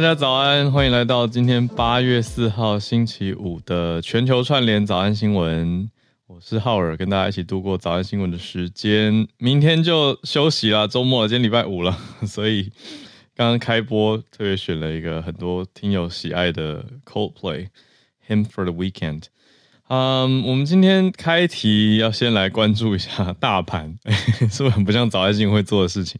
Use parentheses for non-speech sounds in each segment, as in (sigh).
大家早安，欢迎来到今天八月四号星期五的全球串联早安新闻。我是浩尔，跟大家一起度过早安新闻的时间。明天就休息了，周末，今天礼拜五了，(laughs) 所以刚刚开播特别选了一个很多听友喜爱的 Coldplay Hymn for the Weekend。嗯，我们今天开题要先来关注一下大盘，(laughs) 是不是很不像早安新闻会做的事情？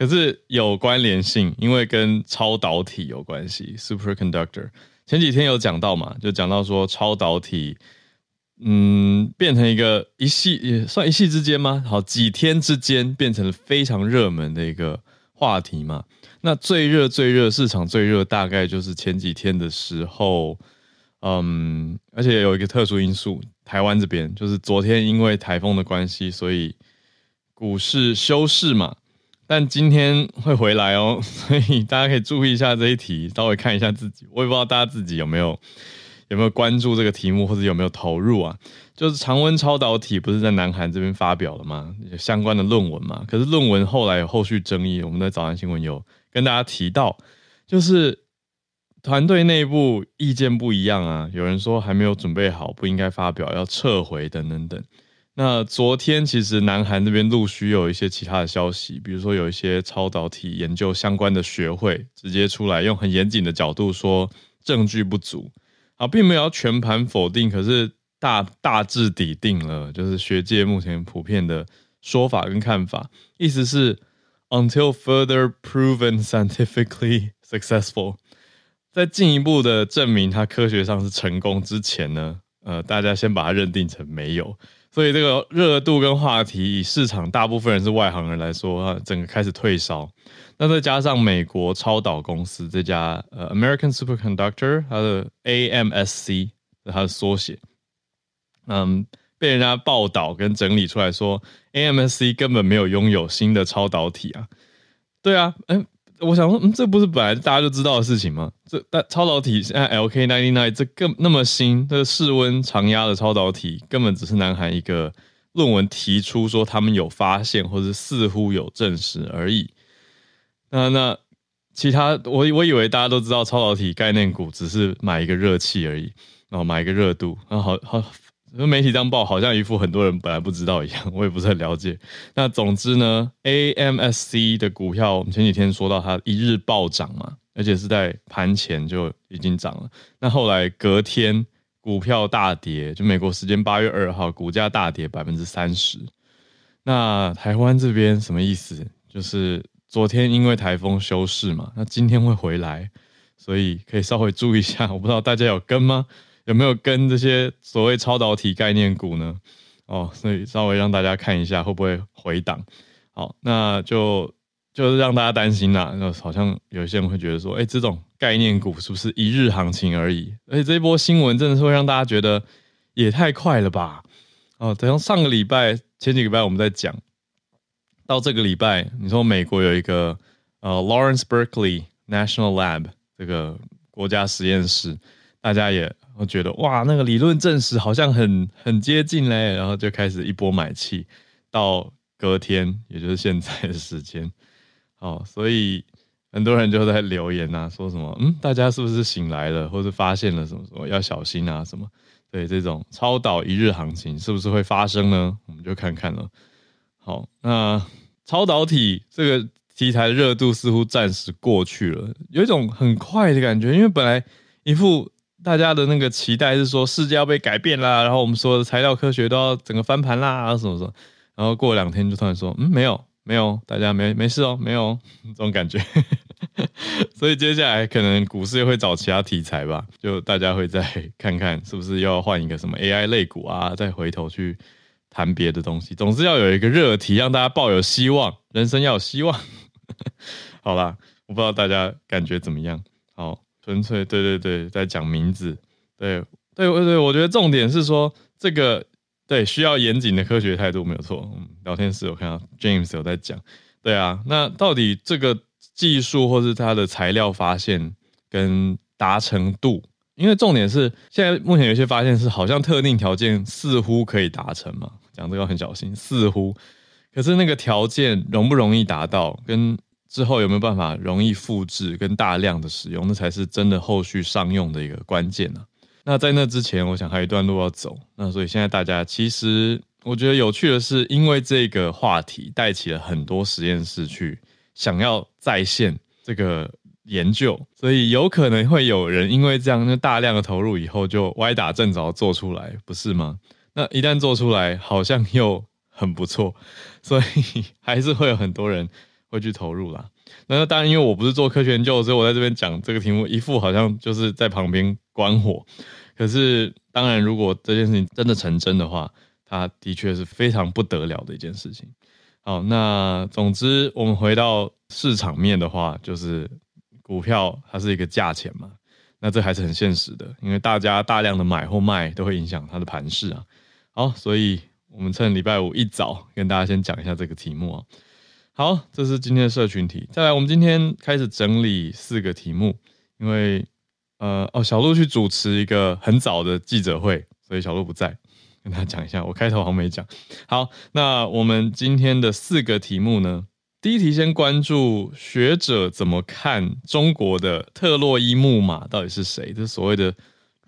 可是有关联性，因为跟超导体有关系。Superconductor 前几天有讲到嘛，就讲到说超导体，嗯，变成一个一系也算一系之间吗？好，几天之间变成了非常热门的一个话题嘛。那最热最热市场最热，大概就是前几天的时候，嗯，而且有一个特殊因素，台湾这边就是昨天因为台风的关系，所以股市休市嘛。但今天会回来哦，(laughs) 所以大家可以注意一下这一题，稍微看一下自己。我也不知道大家自己有没有有没有关注这个题目，或者有没有投入啊？就是常温超导体不是在南韩这边发表了吗？有相关的论文嘛？可是论文后来有后续争议，我们在早安新闻有跟大家提到，就是团队内部意见不一样啊，有人说还没有准备好，不应该发表，要撤回等等等。那昨天其实南韩那边陆续有一些其他的消息，比如说有一些超导体研究相关的学会直接出来用很严谨的角度说证据不足，啊，并没有要全盘否定，可是大大致底定了，就是学界目前普遍的说法跟看法，意思是 until further proven scientifically successful，在进一步的证明它科学上是成功之前呢，呃，大家先把它认定成没有。所以这个热度跟话题，以市场大部分人是外行人来说，啊，整个开始退烧。那再加上美国超导公司这家呃 American Superconductor，它的 AMSC 它的缩写，嗯，被人家报道跟整理出来说，AMSC 根本没有拥有新的超导体啊。对啊，哎。我想说，嗯，这不是本来大家就知道的事情吗？这但超导体现在 LK99 这更那么新，这室温常压的超导体根本只是南韩一个论文提出说他们有发现或者似乎有证实而已。那那其他我我以为大家都知道超导体概念股只是买一个热气而已，然后买一个热度，然后好好。媒体这样报，好像一副很多人本来不知道一样，(laughs) 我也不是很了解。那总之呢，AMSC 的股票，我们前几天说到它一日暴涨嘛，而且是在盘前就已经涨了。那后来隔天股票大跌，就美国时间八月二号，股价大跌百分之三十。那台湾这边什么意思？就是昨天因为台风休市嘛，那今天会回来，所以可以稍微注意一下。我不知道大家有跟吗？有没有跟这些所谓超导体概念股呢？哦，所以稍微让大家看一下会不会回档。好，那就就是让大家担心啦。那好像有些人会觉得说，哎，这种概念股是不是一日行情而已？而且这一波新闻真的是会让大家觉得也太快了吧？哦，等上个礼拜、前几个礼拜我们在讲，到这个礼拜，你说美国有一个呃 Lawrence Berkeley National Lab 这个国家实验室，大家也。我觉得哇，那个理论证实好像很很接近嘞，然后就开始一波买气，到隔天，也就是现在的时间，好，(laughs) 所以很多人就在留言啊，说什么嗯，大家是不是醒来了，或是发现了什么什么要小心啊什么？对，这种超导一日行情是不是会发生呢？我们就看看了。好，那超导体这个题材热度似乎暂时过去了，有一种很快的感觉，因为本来一副。大家的那个期待是说世界要被改变啦，然后我们说的材料科学都要整个翻盘啦，什么什么，然后过两天就突然说，嗯，没有，没有，大家没没事哦，没有 (laughs) 这种感觉，(laughs) 所以接下来可能股市又会找其他题材吧，就大家会再看看是不是要换一个什么 AI 类股啊，再回头去谈别的东西，总之要有一个热题，让大家抱有希望，人生要有希望。(laughs) 好啦，我不知道大家感觉怎么样，好。纯粹对对对，在讲名字，对对对对，我觉得重点是说这个对需要严谨的科学态度没有错。嗯，聊天室有看到 James 有在讲，对啊，那到底这个技术或是它的材料发现跟达成度，因为重点是现在目前有些发现是好像特定条件似乎可以达成嘛，讲这个很小心，似乎，可是那个条件容不容易达到跟。之后有没有办法容易复制跟大量的使用，那才是真的后续商用的一个关键呢、那在那之前，我想还有一段路要走。那所以现在大家其实我觉得有趣的是，因为这个话题带起了很多实验室去想要再现这个研究，所以有可能会有人因为这样，那大量的投入以后就歪打正着做出来，不是吗？那一旦做出来，好像又很不错，所以还是会有很多人会去投入啦。那当然，因为我不是做科学研究，所以我在这边讲这个题目，一副好像就是在旁边观火。可是，当然，如果这件事情真的成真的话，它的确是非常不得了的一件事情。好，那总之，我们回到市场面的话，就是。股票它是一个价钱嘛，那这还是很现实的，因为大家大量的买或卖都会影响它的盘势啊。好，所以我们趁礼拜五一早跟大家先讲一下这个题目啊。好，这是今天的社群题。再来，我们今天开始整理四个题目，因为呃哦，小鹿去主持一个很早的记者会，所以小鹿不在，跟大家讲一下。我开头好像没讲。好，那我们今天的四个题目呢？第一题，先关注学者怎么看中国的特洛伊木马到底是谁？这所谓的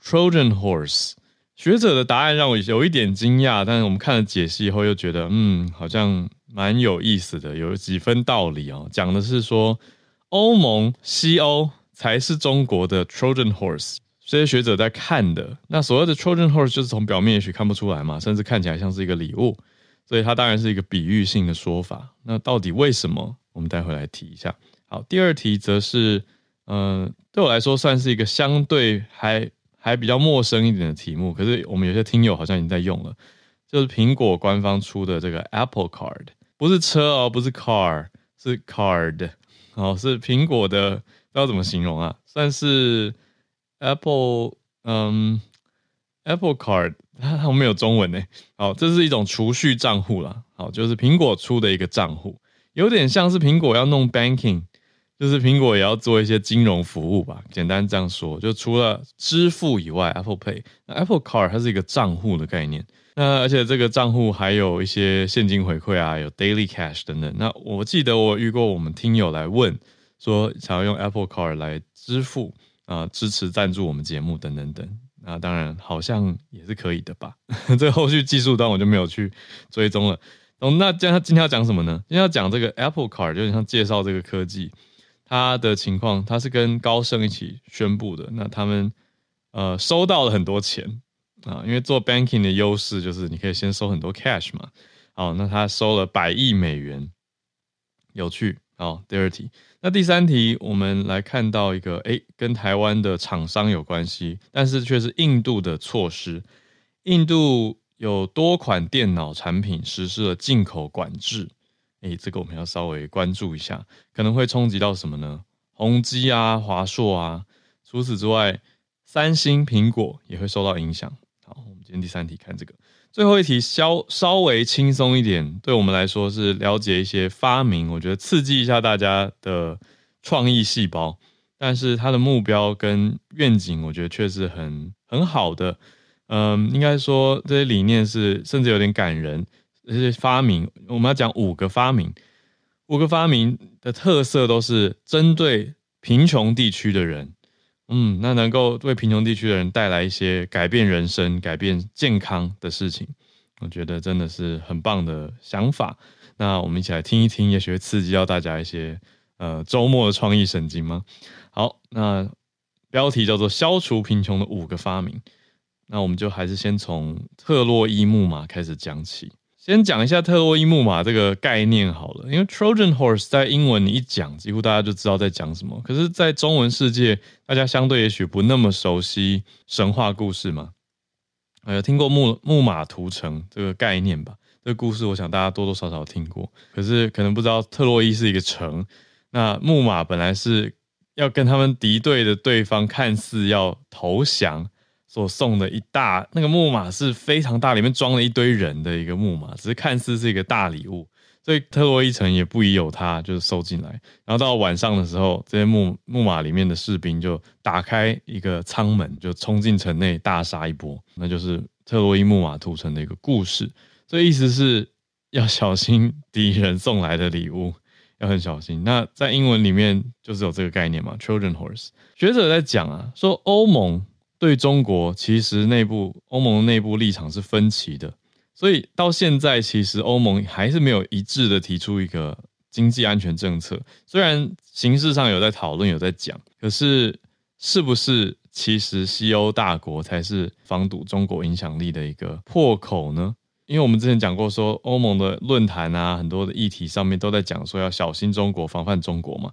Trojan Horse。学者的答案让我有一点惊讶，但是我们看了解析以后又觉得，嗯，好像蛮有意思的，有几分道理哦。讲的是说，欧盟、西欧才是中国的 Trojan Horse。这些学者在看的，那所谓的 Trojan Horse 就是从表面也许看不出来嘛，甚至看起来像是一个礼物。所以它当然是一个比喻性的说法。那到底为什么？我们待会来提一下。好，第二题则是，嗯、呃，对我来说算是一个相对还还比较陌生一点的题目。可是我们有些听友好像已经在用了，就是苹果官方出的这个 Apple Card，不是车哦，不是 car，是 card，哦，是苹果的，不知道怎么形容啊，算是 Apple，嗯，Apple Card。它我没有中文呢。好，这是一种储蓄账户啦。好，就是苹果出的一个账户，有点像是苹果要弄 banking，就是苹果也要做一些金融服务吧。简单这样说，就除了支付以外，Apple Pay，那 Apple Card 它是一个账户的概念。那而且这个账户还有一些现金回馈啊，有 Daily Cash 等等。那我记得我遇过我们听友来问说，想要用 Apple Card 来支付啊，支持赞助我们节目等等等。那当然，好像也是可以的吧。(laughs) 这后续技术端我就没有去追踪了。哦，那今天今天要讲什么呢？今天要讲这个 Apple Card，就像介绍这个科技，它的情况，它是跟高盛一起宣布的。那他们呃收到了很多钱啊，因为做 banking 的优势就是你可以先收很多 cash 嘛。好，那他收了百亿美元，有趣。好，第二题。那第三题，我们来看到一个，诶，跟台湾的厂商有关系，但是却是印度的措施。印度有多款电脑产品实施了进口管制，诶，这个我们要稍微关注一下，可能会冲击到什么呢？宏基啊、华硕啊。除此之外，三星、苹果也会受到影响。好，我们今天第三题看这个。最后一题稍稍微轻松一点，对我们来说是了解一些发明，我觉得刺激一下大家的创意细胞。但是它的目标跟愿景，我觉得却是很很好的。嗯，应该说这些理念是甚至有点感人。这些发明，我们要讲五个发明，五个发明的特色都是针对贫穷地区的人。嗯，那能够为贫穷地区的人带来一些改变人生、改变健康的事情，我觉得真的是很棒的想法。那我们一起来听一听，也许会刺激到大家一些呃周末的创意神经吗？好，那标题叫做“消除贫穷的五个发明”，那我们就还是先从特洛伊木马开始讲起。先讲一下特洛伊木马这个概念好了，因为 Trojan Horse 在英文你一讲，几乎大家就知道在讲什么。可是，在中文世界，大家相对也许不那么熟悉神话故事嘛。有听过木木马屠城这个概念吧？这个故事，我想大家多多少少听过。可是，可能不知道特洛伊是一个城，那木马本来是要跟他们敌对的对方看似要投降。所送的一大那个木马是非常大，里面装了一堆人的一个木马，只是看似是一个大礼物，所以特洛伊城也不疑有他，就是收进来。然后到晚上的时候，这些木木马里面的士兵就打开一个舱门，就冲进城内大杀一波，那就是特洛伊木马屠城的一个故事。所以意思是要小心敌人送来的礼物，要很小心。那在英文里面就是有这个概念嘛，Trojan Horse。学者在讲啊，说欧盟对中国其实内部欧盟内部立场是分歧的，所以到现在其实欧盟还是没有一致的提出一个经济安全政策。虽然形式上有在讨论，有在讲，可是是不是其实西欧大国才是防堵中国影响力的一个破口呢？因为我们之前讲过，说欧盟的论坛啊，很多的议题上面都在讲说要小心中国、防范中国嘛。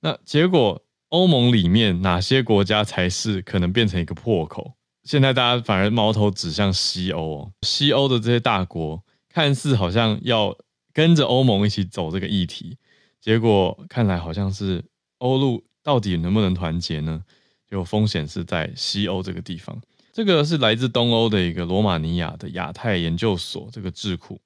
那结果欧盟里面哪些国家才是可能变成一个破口？现在大家反而矛头指向西欧哦，西欧的这些大国看似好像要跟着欧盟一起走这个议题，结果看来好像是欧陆到底能不能团结呢？就风险是在西欧这个地方。这个是来自东欧的一个罗马尼亚的亚太研究所这个智库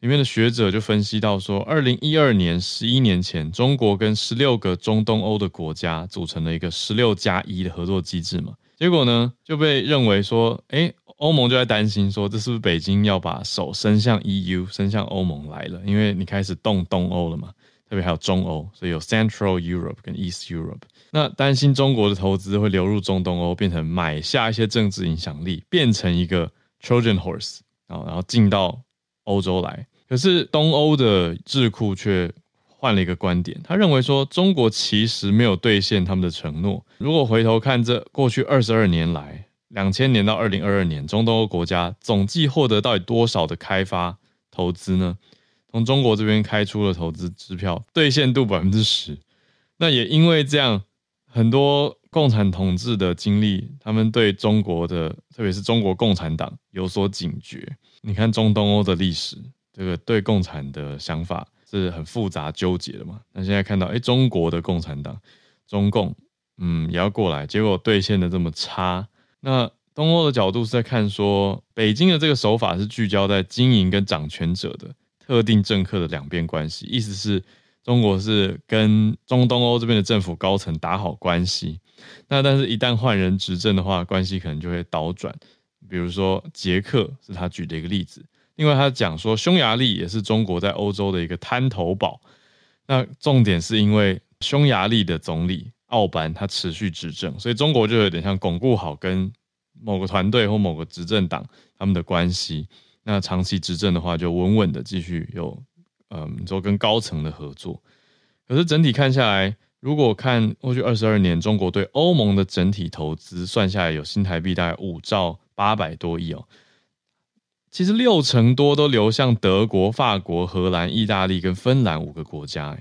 里面的学者就分析到说，二零一二年十一年前，中国跟十六个中东欧的国家组成了一个十六加一的合作机制嘛，结果呢就被认为说，诶，欧盟就在担心说，这是不是北京要把手伸向 EU，伸向欧盟来了？因为你开始动东欧了嘛。特别还有中欧，所以有 Central Europe 跟 East Europe。那担心中国的投资会流入中东欧，变成买下一些政治影响力，变成一个 Trojan Horse 啊，然后进到欧洲来。可是东欧的智库却换了一个观点，他认为说中国其实没有兑现他们的承诺。如果回头看这过去二十二年来，两千年到二零二二年，中东欧国家总计获得到底多少的开发投资呢？从中国这边开出了投资支票，兑现度百分之十。那也因为这样，很多共产统治的经历，他们对中国的，特别是中国共产党有所警觉。你看中东欧的历史，这个对共产的想法是很复杂纠结的嘛。那现在看到，哎，中国的共产党，中共，嗯，也要过来，结果兑现的这么差。那东欧的角度是在看说，北京的这个手法是聚焦在经营跟掌权者的。特定政客的两边关系，意思是中国是跟中东欧这边的政府高层打好关系，那但是一旦换人执政的话，关系可能就会倒转。比如说捷克是他举的一个例子，因为他讲说匈牙利也是中国在欧洲的一个滩头堡。那重点是因为匈牙利的总理奥班他持续执政，所以中国就有点像巩固好跟某个团队或某个执政党他们的关系。那长期执政的话，就稳稳的继续有，嗯，做跟高层的合作。可是整体看下来，如果看过去二十二年，中国对欧盟的整体投资算下来有新台币大概五兆八百多亿哦。其实六成多都流向德国、法国、荷兰、意大利跟芬兰五个国家。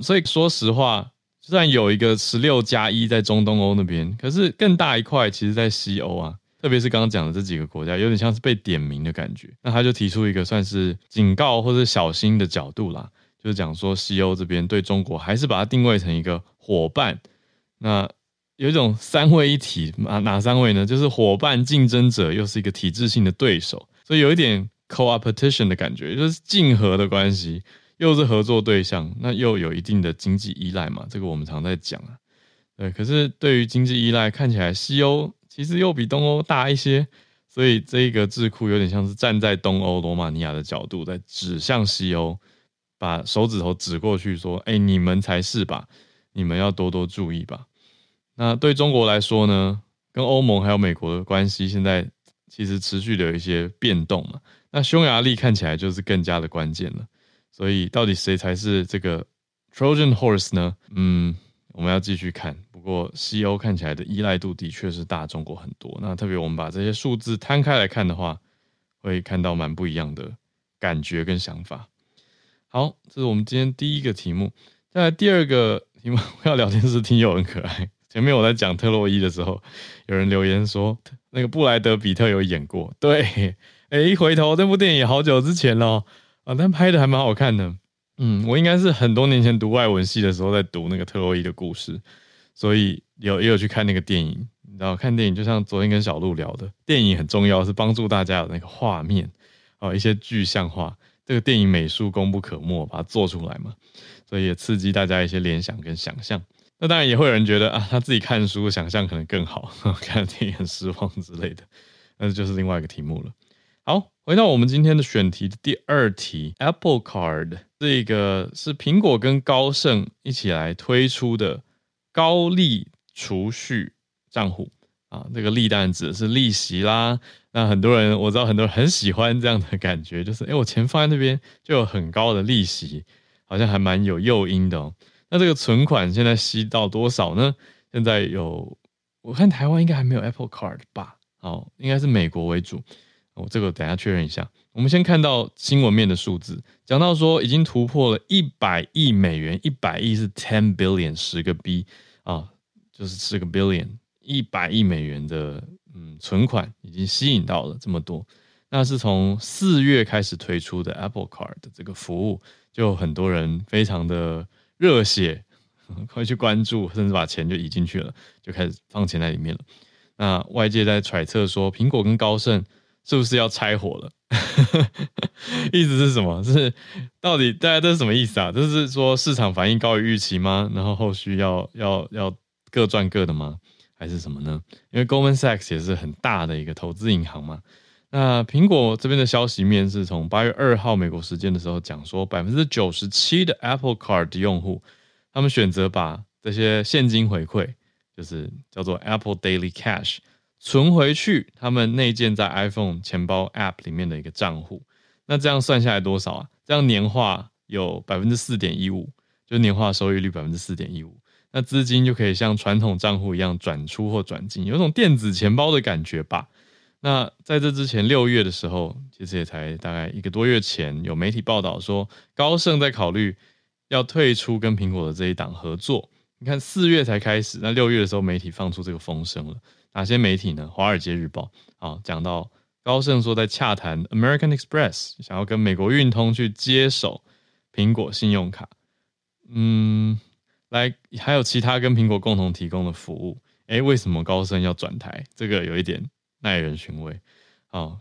所以说实话，虽然有一个十六加一在中东欧那边，可是更大一块其实在西欧啊。特别是刚刚讲的这几个国家，有点像是被点名的感觉。那他就提出一个算是警告或者小心的角度啦，就是讲说西欧这边对中国还是把它定位成一个伙伴。那有一种三位一体，哪哪三位呢？就是伙伴、竞争者，又是一个体制性的对手，所以有一点 co-opetition 的感觉，就是竞合的关系，又是合作对象，那又有一定的经济依赖嘛。这个我们常在讲啊。对，可是对于经济依赖，看起来西欧。其实又比东欧大一些，所以这个智库有点像是站在东欧罗马尼亚的角度，在指向西欧，把手指头指过去说：“哎，你们才是吧？你们要多多注意吧。”那对中国来说呢，跟欧盟还有美国的关系，现在其实持续的有一些变动嘛。那匈牙利看起来就是更加的关键了。所以到底谁才是这个 Trojan Horse 呢？嗯。我们要继续看，不过西欧看起来的依赖度的确是大中国很多。那特别我们把这些数字摊开来看的话，会看到蛮不一样的感觉跟想法。好，这是我们今天第一个题目。再来第二个题目，(laughs) 要聊天室听友很可爱。前面我在讲特洛伊的时候，有人留言说那个布莱德彼特有演过。对，(laughs) 哎，一回头这部电影好久之前了啊，但拍的还蛮好看的。嗯，我应该是很多年前读外文系的时候在读那个特洛伊的故事，所以有也有去看那个电影。你知道，看电影就像昨天跟小鹿聊的，电影很重要，是帮助大家有那个画面哦，一些具象化。这个电影美术功不可没，把它做出来嘛，所以也刺激大家一些联想跟想象。那当然也会有人觉得啊，他自己看书想象可能更好，(laughs) 看电影很失望之类的，那就是另外一个题目了。好，回到我们今天的选题的第二题，Apple Card 这个是苹果跟高盛一起来推出的高利储蓄账户啊，这个利当然指的是利息啦。那很多人我知道很多人很喜欢这样的感觉，就是诶，我钱放在那边就有很高的利息，好像还蛮有诱因的哦。那这个存款现在吸到多少呢？现在有，我看台湾应该还没有 Apple Card 吧？哦，应该是美国为主。我、这个等下确认一下。我们先看到新闻面的数字，讲到说已经突破了一百亿美元，一百亿是 ten billion 十个 B 啊，就是十个 billion 一百亿美元的嗯存款已经吸引到了这么多。那是从四月开始推出的 Apple Card 的这个服务，就很多人非常的热血，(laughs) 快去关注，甚至把钱就移进去了，就开始放钱在里面了。那外界在揣测说，苹果跟高盛。是不是要拆伙了？(laughs) 意思是什么？是到底大家这是什么意思啊？就是说市场反应高于预期吗？然后后续要要要各赚各的吗？还是什么呢？因为 Goldman Sachs 也是很大的一个投资银行嘛。那苹果这边的消息面是从八月二号美国时间的时候讲说，百分之九十七的 Apple Card 用户，他们选择把这些现金回馈，就是叫做 Apple Daily Cash。存回去，他们内建在 iPhone 钱包 App 里面的一个账户，那这样算下来多少啊？这样年化有百分之四点一五，就年化收益率百分之四点一五，那资金就可以像传统账户一样转出或转进，有种电子钱包的感觉吧？那在这之前，六月的时候，其实也才大概一个多月前，有媒体报道说，高盛在考虑要退出跟苹果的这一档合作。你看四月才开始，那六月的时候，媒体放出这个风声了。哪些媒体呢？《华尔街日报》啊，讲到高盛说在洽谈 American Express，想要跟美国运通去接手苹果信用卡。嗯，来还有其他跟苹果共同提供的服务。诶，为什么高盛要转台？这个有一点耐人寻味。啊，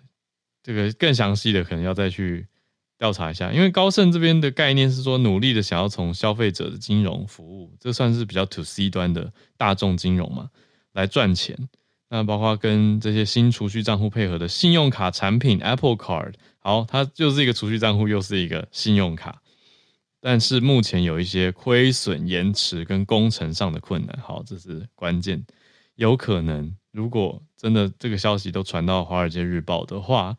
这个更详细的可能要再去调查一下。因为高盛这边的概念是说，努力的想要从消费者的金融服务，这算是比较 To C 端的大众金融嘛，来赚钱。那包括跟这些新储蓄账户配合的信用卡产品 Apple Card，好，它就是一个储蓄账户，又是一个信用卡，但是目前有一些亏损、延迟跟工程上的困难。好，这是关键，有可能如果真的这个消息都传到《华尔街日报》的话，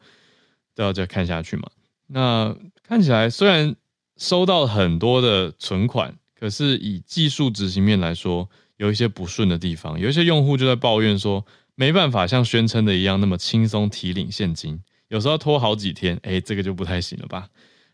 都要再看下去嘛。那看起来虽然收到很多的存款，可是以技术执行面来说，有一些不顺的地方，有一些用户就在抱怨说。没办法像宣称的一样那么轻松提领现金，有时候拖好几天，哎，这个就不太行了吧？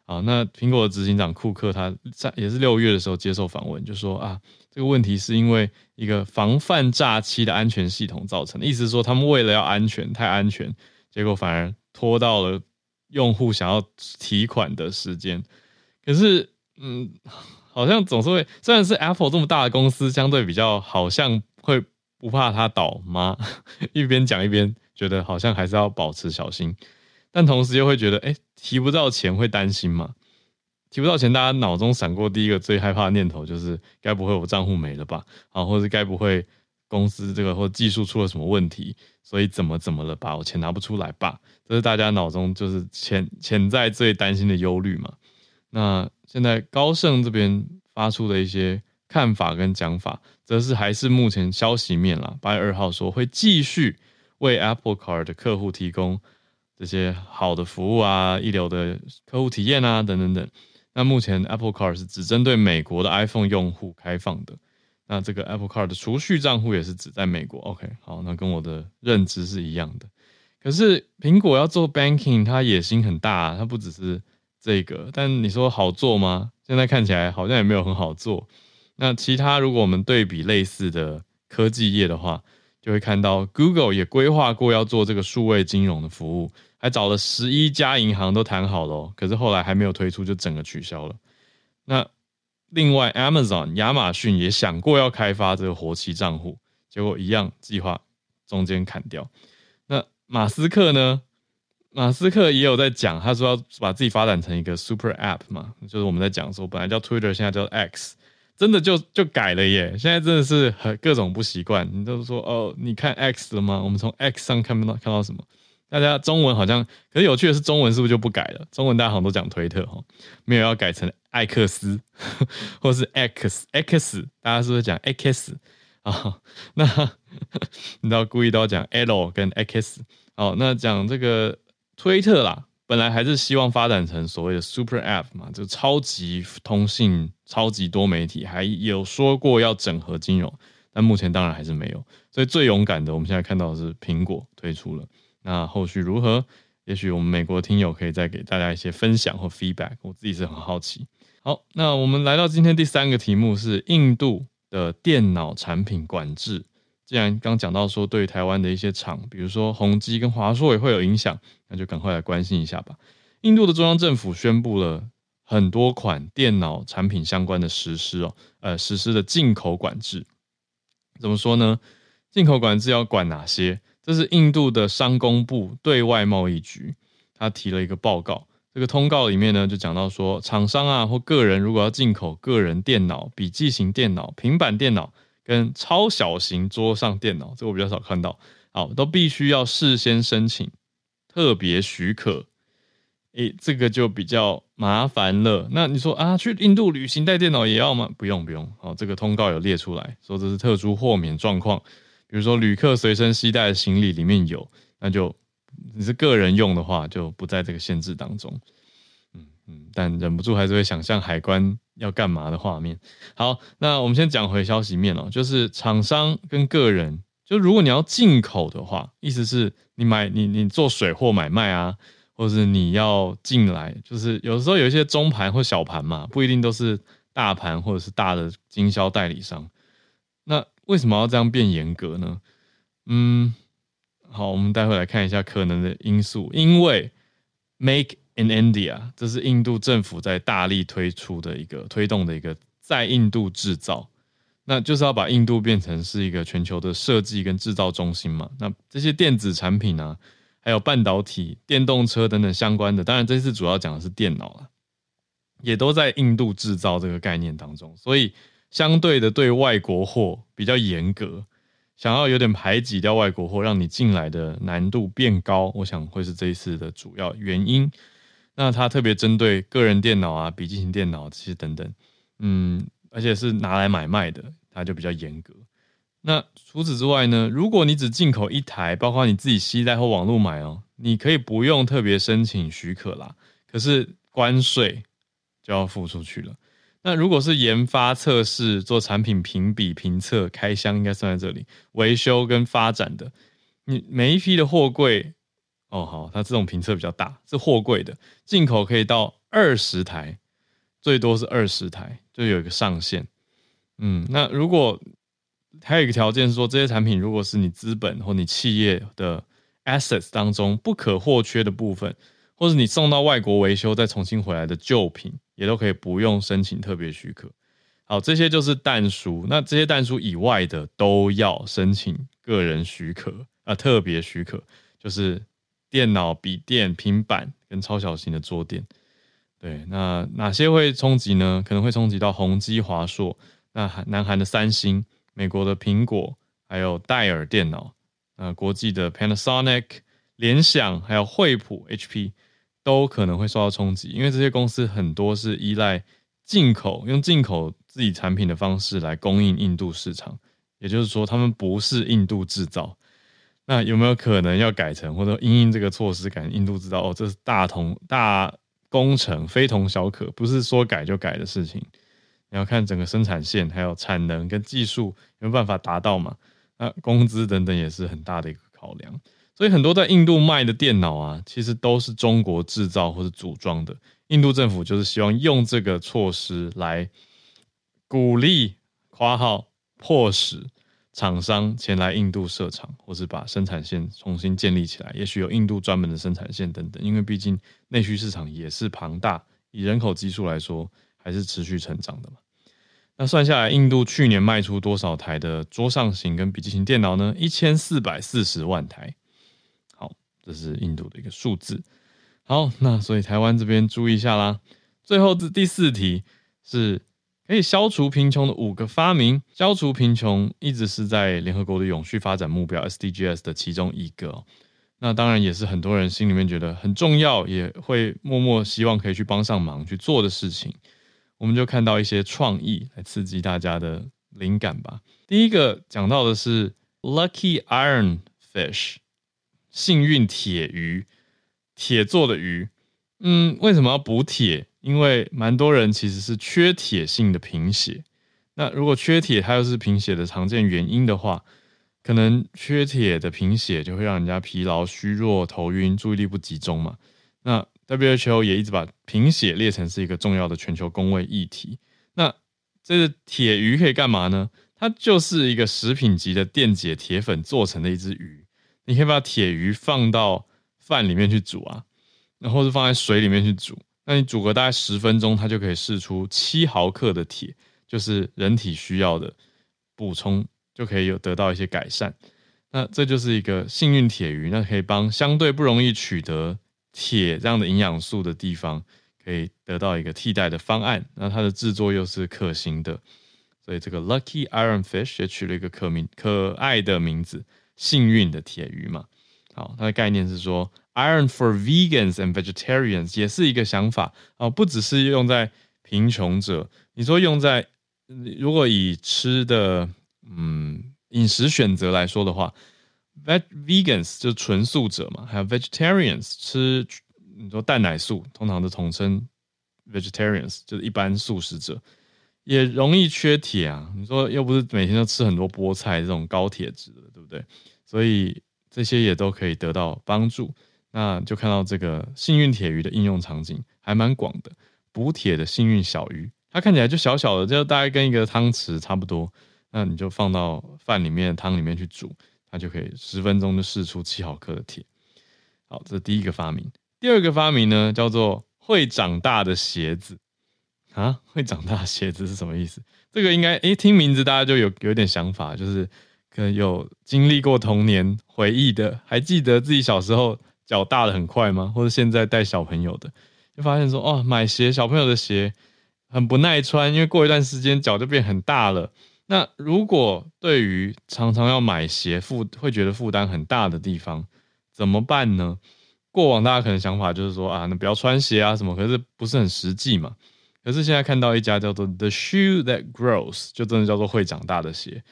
好，那苹果的执行长库克他在也是六月的时候接受访问，就说啊，这个问题是因为一个防范诈欺的安全系统造成的，意思是说他们为了要安全，太安全，结果反而拖到了用户想要提款的时间。可是，嗯，好像总是会，虽然是 Apple 这么大的公司，相对比较好像会。不怕它倒吗？(laughs) 一边讲一边觉得好像还是要保持小心，但同时又会觉得，哎，提不到钱会担心吗？提不到钱，大家脑中闪过第一个最害怕的念头就是，该不会我账户没了吧？啊，或者该不会公司这个或技术出了什么问题，所以怎么怎么了吧？我钱拿不出来吧？这是大家脑中就是潜潜在最担心的忧虑嘛。那现在高盛这边发出的一些。看法跟讲法，则是还是目前消息面啦。八月二号说会继续为 Apple Card 的客户提供这些好的服务啊，一流的客户体验啊，等等等。那目前 Apple Card 是只针对美国的 iPhone 用户开放的。那这个 Apple Card 的储蓄账户也是只在美国。OK，好，那跟我的认知是一样的。可是苹果要做 Banking，它野心很大啊，它不只是这个。但你说好做吗？现在看起来好像也没有很好做。那其他如果我们对比类似的科技业的话，就会看到 Google 也规划过要做这个数位金融的服务，还找了十一家银行都谈好了哦，可是后来还没有推出，就整个取消了。那另外 Amazon 亚马逊也想过要开发这个活期账户，结果一样计划中间砍掉。那马斯克呢？马斯克也有在讲，他说要把自己发展成一个 Super App 嘛，就是我们在讲说本来叫 Twitter，现在叫 X。真的就就改了耶！现在真的是很各种不习惯。你都说哦，你看 X 了吗？我们从 X 上看不到看到什么？大家中文好像，可是有趣的是，中文是不是就不改了？中文大家好像都讲推特哈，没有要改成艾克斯 (laughs) 或是 X X，大家是不是讲 X 啊？那 (laughs) 你知道故意都要讲 L 跟 X。哦，那讲这个推特啦，本来还是希望发展成所谓的 Super App 嘛，就超级通信、超级多媒体，还有说过要整合金融，但目前当然还是没有。所以最勇敢的，我们现在看到的是苹果推出了。那后续如何？也许我们美国听友可以再给大家一些分享或 feedback。我自己是很好奇。好，那我们来到今天第三个题目是印度的电脑产品管制。既然刚讲到说对台湾的一些厂，比如说宏基跟华硕也会有影响，那就赶快来关心一下吧。印度的中央政府宣布了很多款电脑产品相关的实施哦，呃，实施的进口管制。怎么说呢？进口管制要管哪些？这是印度的商工部对外贸易局，他提了一个报告。这个通告里面呢，就讲到说，厂商啊或个人如果要进口个人电脑、笔记型电脑、平板电脑跟超小型桌上电脑，这个我比较少看到，好，都必须要事先申请特别许可。诶，这个就比较麻烦了。那你说啊，去印度旅行带电脑也要吗？不用不用，好，这个通告有列出来说这是特殊豁免状况。比如说，旅客随身携带的行李里面有，那就你是个人用的话，就不在这个限制当中。嗯嗯，但忍不住还是会想象海关要干嘛的画面。好，那我们先讲回消息面哦，就是厂商跟个人，就如果你要进口的话，意思是你买你你做水货买卖啊，或者是你要进来，就是有时候有一些中盘或小盘嘛，不一定都是大盘或者是大的经销代理商。为什么要这样变严格呢？嗯，好，我们待会来看一下可能的因素。因为 Make in India，这是印度政府在大力推出的一个推动的一个在印度制造，那就是要把印度变成是一个全球的设计跟制造中心嘛。那这些电子产品啊，还有半导体、电动车等等相关的，当然这次主要讲的是电脑了，也都在印度制造这个概念当中，所以。相对的，对外国货比较严格，想要有点排挤掉外国货，让你进来的难度变高，我想会是这一次的主要原因。那它特别针对个人电脑啊、笔记型电脑这些等等，嗯，而且是拿来买卖的，它就比较严格。那除此之外呢，如果你只进口一台，包括你自己携带或网络买哦，你可以不用特别申请许可啦，可是关税就要付出去了。那如果是研发、测试、做产品评比、评测、开箱，应该算在这里。维修跟发展的，你每一批的货柜，哦，好，它这种评测比较大，是货柜的，进口可以到二十台，最多是二十台，就有一个上限。嗯，那如果还有一个条件是说，这些产品如果是你资本或你企业的 assets 当中不可或缺的部分，或是你送到外国维修再重新回来的旧品。也都可以不用申请特别许可。好，这些就是但书。那这些但书以外的都要申请个人许可啊、特别许可就是电脑、笔电、平板跟超小型的桌垫。对，那哪些会冲击呢？可能会冲击到宏基、华硕，那韩南韩的三星、美国的苹果，还有戴尔电脑，那，国际的 Panasonic、联想，还有惠普、HP。都可能会受到冲击，因为这些公司很多是依赖进口，用进口自己产品的方式来供应印度市场，也就是说，他们不是印度制造。那有没有可能要改成，或者因应这个措施改成印度制造？哦，这是大同大工程，非同小可，不是说改就改的事情。你要看整个生产线，还有产能跟技术有没有办法达到嘛？那工资等等也是很大的一个考量。所以很多在印度卖的电脑啊，其实都是中国制造或者组装的。印度政府就是希望用这个措施来鼓励（括号迫使）厂商前来印度设厂，或是把生产线重新建立起来。也许有印度专门的生产线等等，因为毕竟内需市场也是庞大，以人口基数来说，还是持续成长的嘛。那算下来，印度去年卖出多少台的桌上型跟笔记型电脑呢？一千四百四十万台。这是印度的一个数字。好，那所以台湾这边注意一下啦。最后这第四题是可以消除贫穷的五个发明。消除贫穷一直是在联合国的永续发展目标 SDGs 的其中一个。那当然也是很多人心里面觉得很重要，也会默默希望可以去帮上忙去做的事情。我们就看到一些创意来刺激大家的灵感吧。第一个讲到的是 Lucky Iron Fish，幸运铁鱼，铁做的鱼。嗯，为什么要补铁？因为蛮多人其实是缺铁性的贫血。那如果缺铁，它又是贫血的常见原因的话，可能缺铁的贫血就会让人家疲劳、虚弱、头晕、注意力不集中嘛。那 WHO 也一直把贫血列成是一个重要的全球公卫议题。那这个铁鱼可以干嘛呢？它就是一个食品级的电解铁粉做成的一只鱼。你可以把铁鱼放到饭里面去煮啊，然后是放在水里面去煮。那你煮个大概十分钟，它就可以释出七毫克的铁，就是人体需要的补充。就可以有得到一些改善，那这就是一个幸运铁鱼，那可以帮相对不容易取得铁这样的营养素的地方，可以得到一个替代的方案。那它的制作又是可行的，所以这个 Lucky Iron Fish 也取了一个可名可爱的名字，幸运的铁鱼嘛。好，它的概念是说 Iron for vegans and vegetarians 也是一个想法啊，不只是用在贫穷者，你说用在如果以吃的。嗯，饮食选择来说的话，vegans 就是纯素者嘛，还有 vegetarians 吃你说蛋奶素，通常都统称 vegetarians 就是一般素食者，也容易缺铁啊。你说又不是每天都吃很多菠菜这种高铁质的，对不对？所以这些也都可以得到帮助。那就看到这个幸运铁鱼的应用场景还蛮广的，补铁的幸运小鱼，它看起来就小小的，就大概跟一个汤匙差不多。那你就放到饭里面、汤里面去煮，它就可以十分钟就释出七毫克的铁。好，这是第一个发明。第二个发明呢，叫做会长大的鞋子啊，(laughs) 会长大鞋子是什么意思？这个应该诶，听名字大家就有有点想法，就是可能有经历过童年回忆的，还记得自己小时候脚大得很快吗？或者现在带小朋友的，就发现说哦，买鞋小朋友的鞋很不耐穿，因为过一段时间脚就变很大了。那如果对于常常要买鞋负会觉得负担很大的地方怎么办呢？过往大家可能想法就是说啊，那不要穿鞋啊什么，可是不是很实际嘛。可是现在看到一家叫做 The Shoe That Grows，就真的叫做会长大的鞋。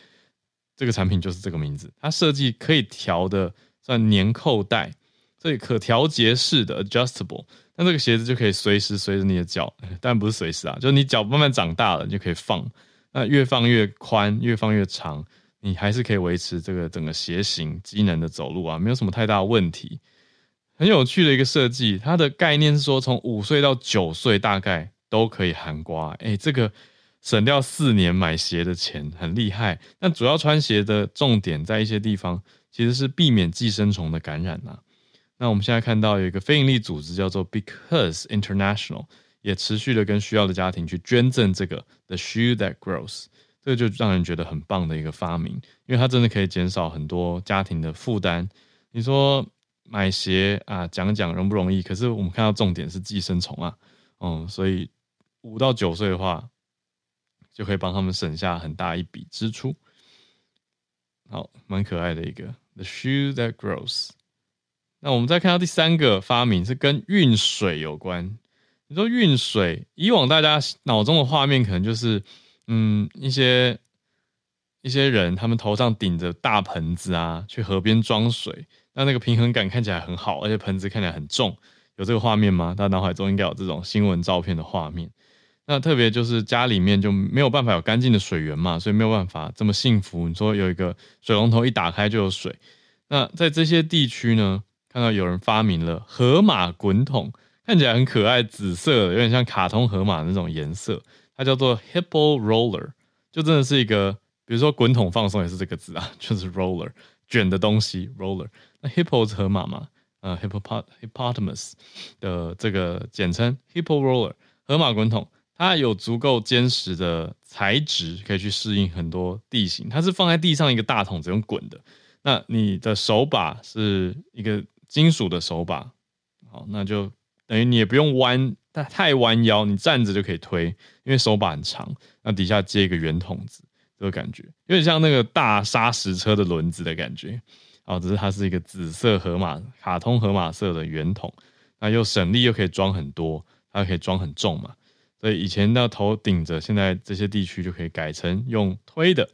这个产品就是这个名字，它设计可以调的算粘扣带，所以可调节式的 adjustable，那这个鞋子就可以随时随着你的脚，(laughs) 但不是随时啊，就是你脚慢慢长大了，你就可以放。那越放越宽，越放越长，你还是可以维持这个整个鞋型机能的走路啊，没有什么太大问题。很有趣的一个设计，它的概念是说，从五岁到九岁大概都可以含瓜。哎，这个省掉四年买鞋的钱，很厉害。那主要穿鞋的重点在一些地方，其实是避免寄生虫的感染啊。那我们现在看到有一个非营利组织叫做 Because International。也持续的跟需要的家庭去捐赠这个 The Shoe That Grows，这个就让人觉得很棒的一个发明，因为它真的可以减少很多家庭的负担。你说买鞋啊，讲讲容不容易？可是我们看到重点是寄生虫啊，嗯，所以五到九岁的话，就可以帮他们省下很大一笔支出。好，蛮可爱的一个 The Shoe That Grows。那我们再看到第三个发明是跟运水有关。你说运水，以往大家脑中的画面可能就是，嗯，一些一些人他们头上顶着大盆子啊，去河边装水，那那个平衡感看起来很好，而且盆子看起来很重，有这个画面吗？大家脑海中应该有这种新闻照片的画面。那特别就是家里面就没有办法有干净的水源嘛，所以没有办法这么幸福。你说有一个水龙头一打开就有水，那在这些地区呢，看到有人发明了河马滚筒。看起来很可爱，紫色的，有点像卡通河马那种颜色。它叫做 Hippo Roller，就真的是一个，比如说滚筒放松也是这个字啊，就是 roller 卷的东西 roller。那 Hippo 是河马嘛？呃，Hippopotamus 的这个简称 Hippo Roller，河马滚筒，它有足够坚实的材质，可以去适应很多地形。它是放在地上一个大桶子用滚的，那你的手把是一个金属的手把，好，那就。等于你也不用弯，太太弯腰，你站着就可以推，因为手把很长，那底下接一个圆筒子，这个感觉有点像那个大砂石车的轮子的感觉。哦，只是它是一个紫色河马卡通河马色的圆筒，那又省力又可以装很多，它可以装很重嘛。所以以前的头顶着，现在这些地区就可以改成用推的，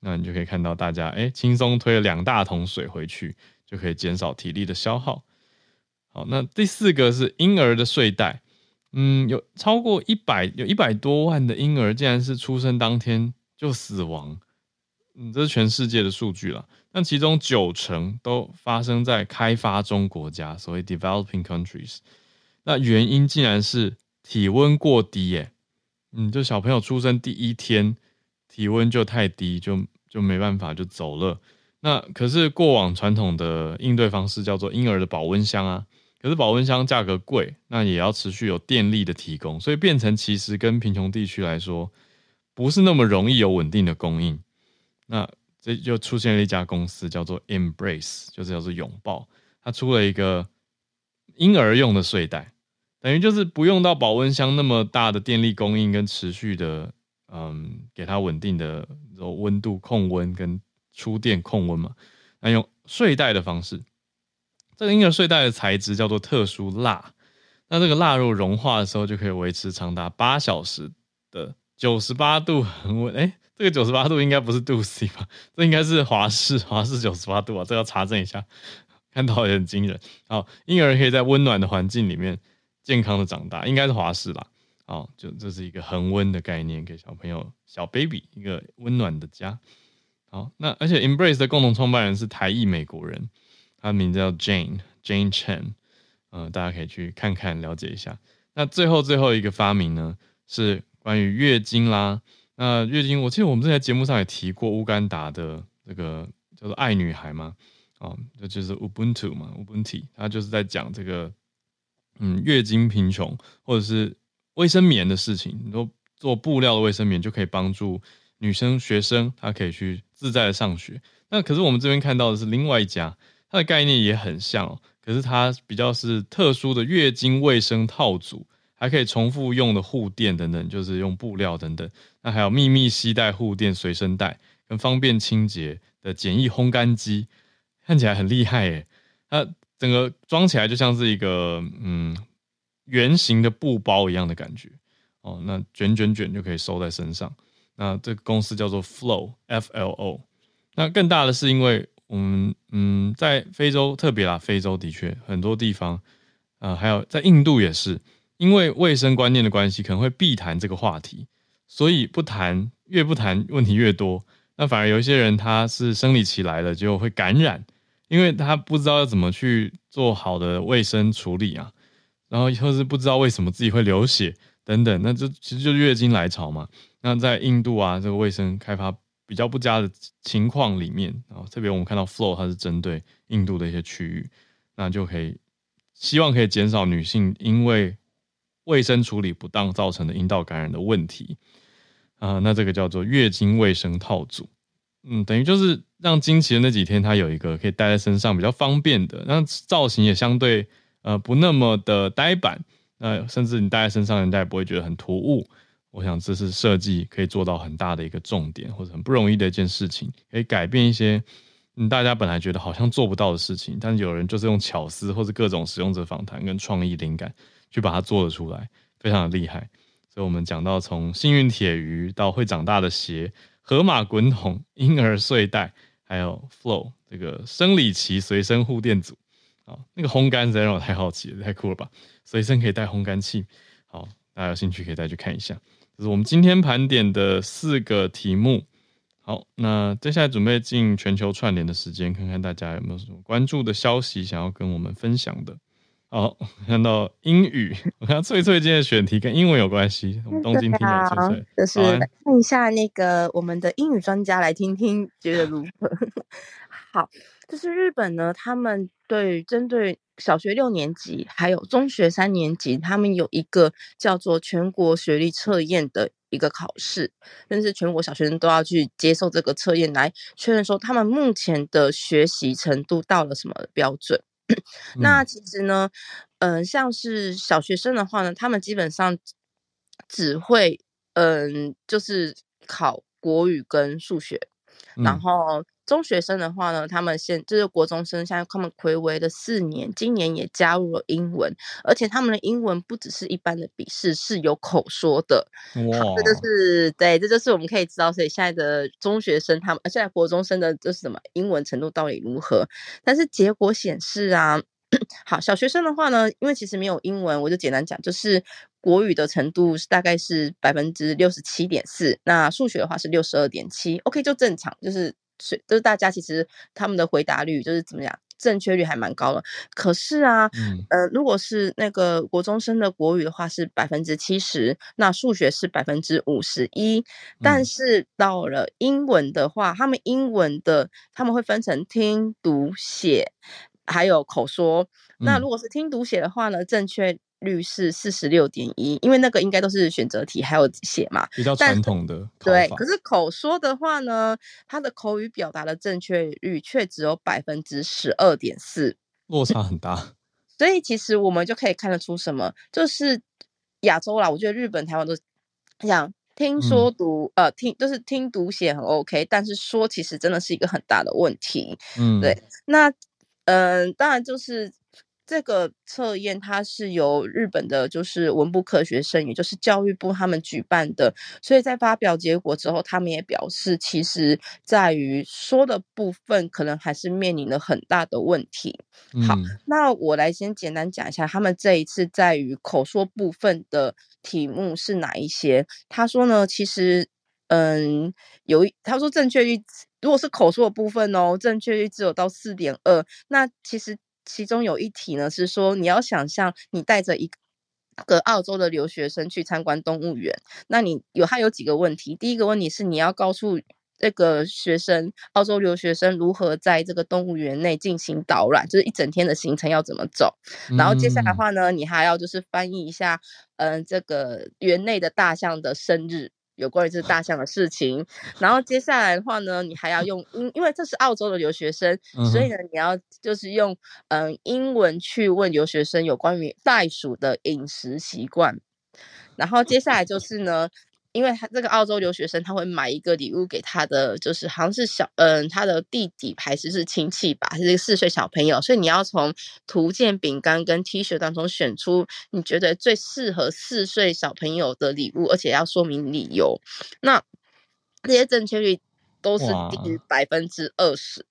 那你就可以看到大家哎，轻松推了两大桶水回去，就可以减少体力的消耗。好，那第四个是婴儿的睡袋，嗯，有超过一百，有一百多万的婴儿竟然是出生当天就死亡，嗯，这是全世界的数据了。那其中九成都发生在开发中国家，所谓 developing countries。那原因竟然是体温过低耶，嗯，就小朋友出生第一天体温就太低，就就没办法就走了。那可是过往传统的应对方式叫做婴儿的保温箱啊。可是保温箱价格贵，那也要持续有电力的提供，所以变成其实跟贫穷地区来说，不是那么容易有稳定的供应。那这就出现了一家公司叫做 Embrace，就是叫做拥抱，它出了一个婴儿用的睡袋，等于就是不用到保温箱那么大的电力供应跟持续的，嗯，给它稳定的温度控温跟出电控温嘛，那用睡袋的方式。这个婴儿睡袋的材质叫做特殊蜡，那这个蜡如果融化的时候，就可以维持长达八小时的九十八度恒温。哎，这个九十八度应该不是度 C 吧？这应该是华氏，华氏九十八度啊，这要查证一下。看到也很惊人。好，婴儿可以在温暖的环境里面健康的长大，应该是华氏啦。好，就这是一个恒温的概念，给小朋友小 baby 一个温暖的家。好，那而且 Embrace 的共同创办人是台裔美国人。他的名字叫 Jane Jane Chen，嗯、大家可以去看看了解一下。那最后最后一个发明呢，是关于月经啦。那月经，我记得我们之前节目上也提过乌干达的这个叫做爱女孩嘛，哦，这就是 Ubuntu 嘛，Ubuntu，它就是在讲这个嗯月经贫穷或者是卫生棉的事情。你说做布料的卫生棉就可以帮助女生学生，她可以去自在的上学。那可是我们这边看到的是另外一家。它的概念也很像哦，可是它比较是特殊的月经卫生套组，还可以重复用的护垫等等，就是用布料等等。那还有秘密吸带护垫随身带，跟方便清洁的简易烘干机，看起来很厉害耶。它整个装起来就像是一个嗯圆形的布包一样的感觉哦。那卷卷卷就可以收在身上。那这个公司叫做 Flow F L O。那更大的是因为。我们嗯，在非洲特别啦，非洲的确很多地方，啊、呃，还有在印度也是，因为卫生观念的关系，可能会避谈这个话题，所以不谈，越不谈问题越多。那反而有一些人他是生理期来了，就会感染，因为他不知道要怎么去做好的卫生处理啊，然后或是不知道为什么自己会流血等等，那就其实就月经来潮嘛。那在印度啊，这个卫生开发。比较不佳的情况里面啊，特别我们看到 Flow 它是针对印度的一些区域，那就可以希望可以减少女性因为卫生处理不当造成的阴道感染的问题啊。那这个叫做月经卫生套组，嗯，等于就是让惊奇的那几天它有一个可以戴在身上比较方便的，那造型也相对呃不那么的呆板，那甚至你戴在身上人家也不会觉得很突兀。我想这是设计可以做到很大的一个重点，或者很不容易的一件事情，可以改变一些嗯大家本来觉得好像做不到的事情，但有人就是用巧思或者各种使用者访谈跟创意灵感去把它做了出来，非常的厉害。所以我们讲到从幸运铁鱼到会长大的鞋、河马滚筒、婴儿睡袋，还有 Flow 这个生理期随身护垫组啊，那个烘干实在让我太好奇了，太酷了吧！随身可以带烘干器，好，大家有兴趣可以再去看一下。这是我们今天盘点的四个题目。好，那接下来准备进全球串联的时间，看看大家有没有什么关注的消息想要跟我们分享的。好，看到英语，(laughs) 我看到翠翠今天的选题跟英文有关系。我们东京听到翠翠，就是看一下那个我们的英语专家来听听，觉得如何？(laughs) 好，就是日本呢，他们对针对。小学六年级还有中学三年级，他们有一个叫做全国学历测验的一个考试，但是全国小学生都要去接受这个测验，来确认说他们目前的学习程度到了什么标准。(clears throat) 嗯、那其实呢，嗯、呃，像是小学生的话呢，他们基本上只会，嗯、呃，就是考国语跟数学，然后中学生的话呢，他们现就是国中生，现在他们睽违的四年，今年也加入了英文，而且他们的英文不只是一般的笔试，是有口说的。哇，这就是对，这就是我们可以知道，所以现在的中学生他们，现在国中生的就是什么英文程度到底如何？但是结果显示啊，(coughs) 好，小学生的话呢，因为其实没有英文，我就简单讲，就是国语的程度是大概是百分之六十七点四，那数学的话是六十二点七，OK 就正常，就是。是，就是大家其实他们的回答率就是怎么样，正确率还蛮高的。可是啊，嗯，呃，如果是那个国中生的国语的话是百分之七十，那数学是百分之五十一。但是到了英文的话，他们英文的他们会分成听读写，还有口说。那如果是听读写的话呢，正确。率是四十六点一，因为那个应该都是选择题，还有写嘛，比较传统的。对，可是口说的话呢，他的口语表达的正确率却只有百分之十二点四，落差很大。(laughs) 所以其实我们就可以看得出什么，就是亚洲啦，我觉得日本、台湾都像听说读、嗯、呃听，就是听读写很 OK，但是说其实真的是一个很大的问题。嗯，对。那嗯、呃，当然就是。这个测验它是由日本的，就是文部科学生，也就是教育部他们举办的，所以在发表结果之后，他们也表示，其实在于说的部分，可能还是面临了很大的问题。嗯、好，那我来先简单讲一下，他们这一次在于口说部分的题目是哪一些？他说呢，其实，嗯，有一他说正确率，如果是口说的部分哦，正确率只有到四点二，那其实。其中有一题呢，是说你要想象你带着一个澳洲的留学生去参观动物园，那你有他有几个问题？第一个问题是你要告诉这个学生，澳洲留学生如何在这个动物园内进行导览，就是一整天的行程要怎么走。然后接下来的话呢，你还要就是翻译一下，嗯、呃，这个园内的大象的生日。有关于这大象的事情，然后接下来的话呢，你还要用英，因为这是澳洲的留学生，嗯、所以呢，你要就是用嗯、呃、英文去问留学生有关于袋鼠的饮食习惯，然后接下来就是呢。因为他这个澳洲留学生，他会买一个礼物给他的，就是好像是小嗯，他的弟弟还是是亲戚吧，是一个四岁小朋友，所以你要从图鉴、饼干跟 T 恤当中选出你觉得最适合四岁小朋友的礼物，而且要说明理由。那这些正确率都是低于百分之二十。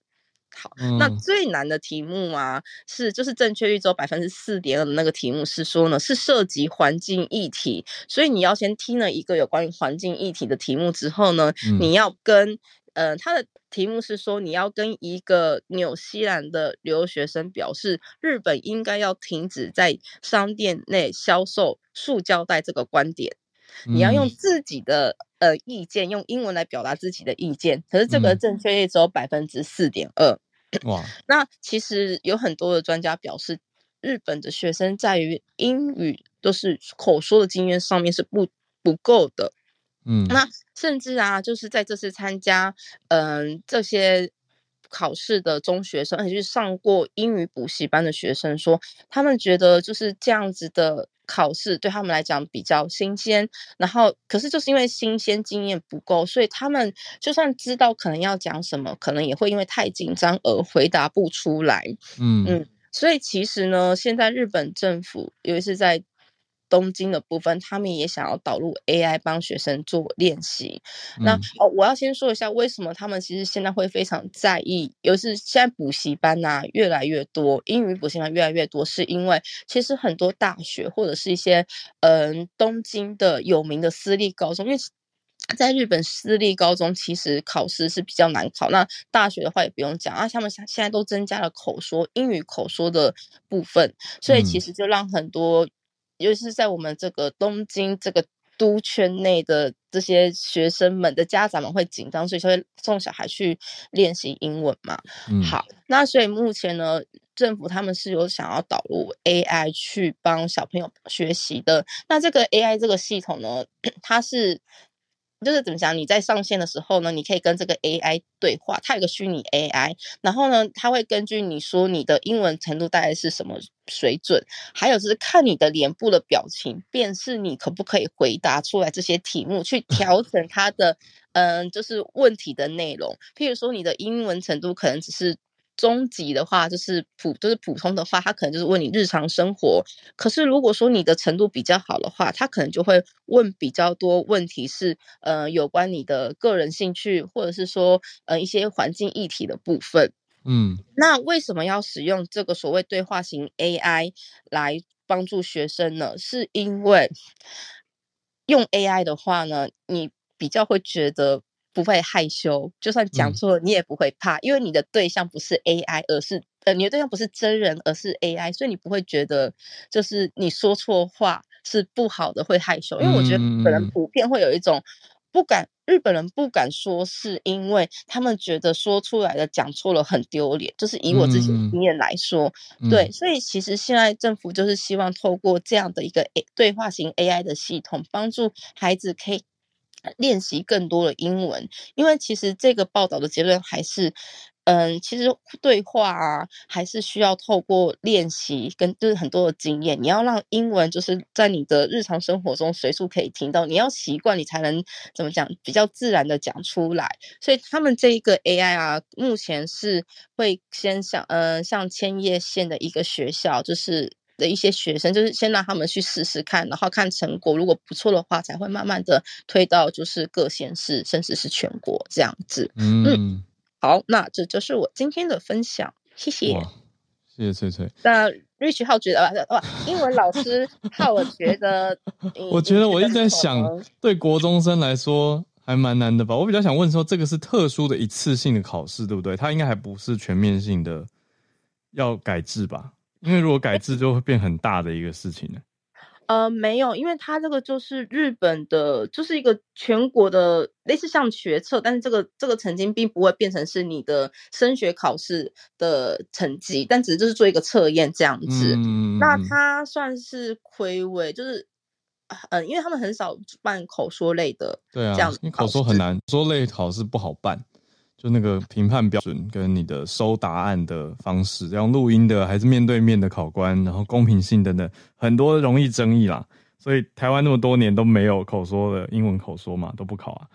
好，那最难的题目啊，是就是正确率只有百分之四点二的那个题目是说呢，是涉及环境议题，所以你要先听了一个有关于环境议题的题目之后呢，嗯、你要跟呃，他的题目是说你要跟一个纽西兰的留学生表示，日本应该要停止在商店内销售塑胶袋这个观点，你要用自己的呃意见，用英文来表达自己的意见，可是这个正确率只有百分之四点二。哇，(clears throat) 那其实有很多的专家表示，日本的学生在于英语都是口说的经验上面是不不够的。嗯，那甚至啊，就是在这次参加嗯、呃、这些考试的中学生，而且是上过英语补习班的学生说，他们觉得就是这样子的。考试对他们来讲比较新鲜，然后可是就是因为新鲜经验不够，所以他们就算知道可能要讲什么，可能也会因为太紧张而回答不出来。嗯嗯，所以其实呢，现在日本政府尤其是在。东京的部分，他们也想要导入 AI 帮学生做练习。嗯、那哦，我要先说一下，为什么他们其实现在会非常在意，尤其是现在补习班呐、啊、越来越多，英语补习班越来越多，是因为其实很多大学或者是一些嗯、呃、东京的有名的私立高中，因为在日本私立高中其实考试是比较难考，那大学的话也不用讲啊，他们现现在都增加了口说英语口说的部分，所以其实就让很多。尤其是在我们这个东京这个都圈内的这些学生们的家长们会紧张，所以就会送小孩去练习英文嘛。嗯、好，那所以目前呢，政府他们是有想要导入 AI 去帮小朋友学习的。那这个 AI 这个系统呢，(clears throat) 它是就是怎么讲？你在上线的时候呢，你可以跟这个 AI 对话，它有个虚拟 AI，然后呢，它会根据你说你的英文程度大概是什么水准，还有就是看你的脸部的表情，辨识你可不可以回答出来这些题目，去调 (laughs) 整它的嗯，就是问题的内容。譬如说，你的英文程度可能只是。中级的话就是普，就是普通的话，他可能就是问你日常生活。可是如果说你的程度比较好的话，他可能就会问比较多问题，是呃有关你的个人兴趣，或者是说呃一些环境议题的部分。嗯，那为什么要使用这个所谓对话型 AI 来帮助学生呢？是因为用 AI 的话呢，你比较会觉得。不会害羞，就算讲错了，你也不会怕，嗯，因为你的对象不是 AI，而是呃，你的对象不是真人，而是 AI，所以你不会觉得就是你说错话是不好的，会害羞。因为我觉得日本人普遍会有一种不敢，日本人不敢说，是因为他们觉得说出来的讲错了很丢脸。就是以我自己的经验来说，嗯，对，所以其实现在政府就是希望透过这样的一个 A 对话型 AI 的系统，帮助孩子可以。练习更多的英文，因为其实这个报道的结论还是，嗯，其实对话啊，还是需要透过练习跟就是很多的经验。你要让英文就是在你的日常生活中随处可以听到，你要习惯，你才能怎么讲比较自然的讲出来。所以他们这一个 AI 啊，目前是会先像嗯像千叶县的一个学校，就是。的一些学生，就是先让他们去试试看，然后看成果，如果不错的话，才会慢慢的推到就是各县市，甚至是全国这样子。嗯，嗯好，那这就是我今天的分享，谢谢。谢谢翠翠。那 Rich 浩觉得哇，英文老师浩我觉得，我觉得 (laughs) 我一直在想，对国中生来说还蛮难的吧？我比较想问说，这个是特殊的一次性的考试，对不对？它应该还不是全面性的，要改制吧？因为如果改制就会变很大的一个事情呢。呃，没有，因为它这个就是日本的，就是一个全国的类似像学测，但是这个这个曾经并不会变成是你的升学考试的成绩，但只是就是做一个测验这样子。嗯，那它算是亏违，就是嗯、呃，因为他们很少办口说类的，对啊，这样子，因为口说很难，说类考试不好办。就那个评判标准跟你的收答案的方式，要用录音的还是面对面的考官，然后公平性等等，很多容易争议啦。所以台湾那么多年都没有口说的英文口说嘛，都不考啊。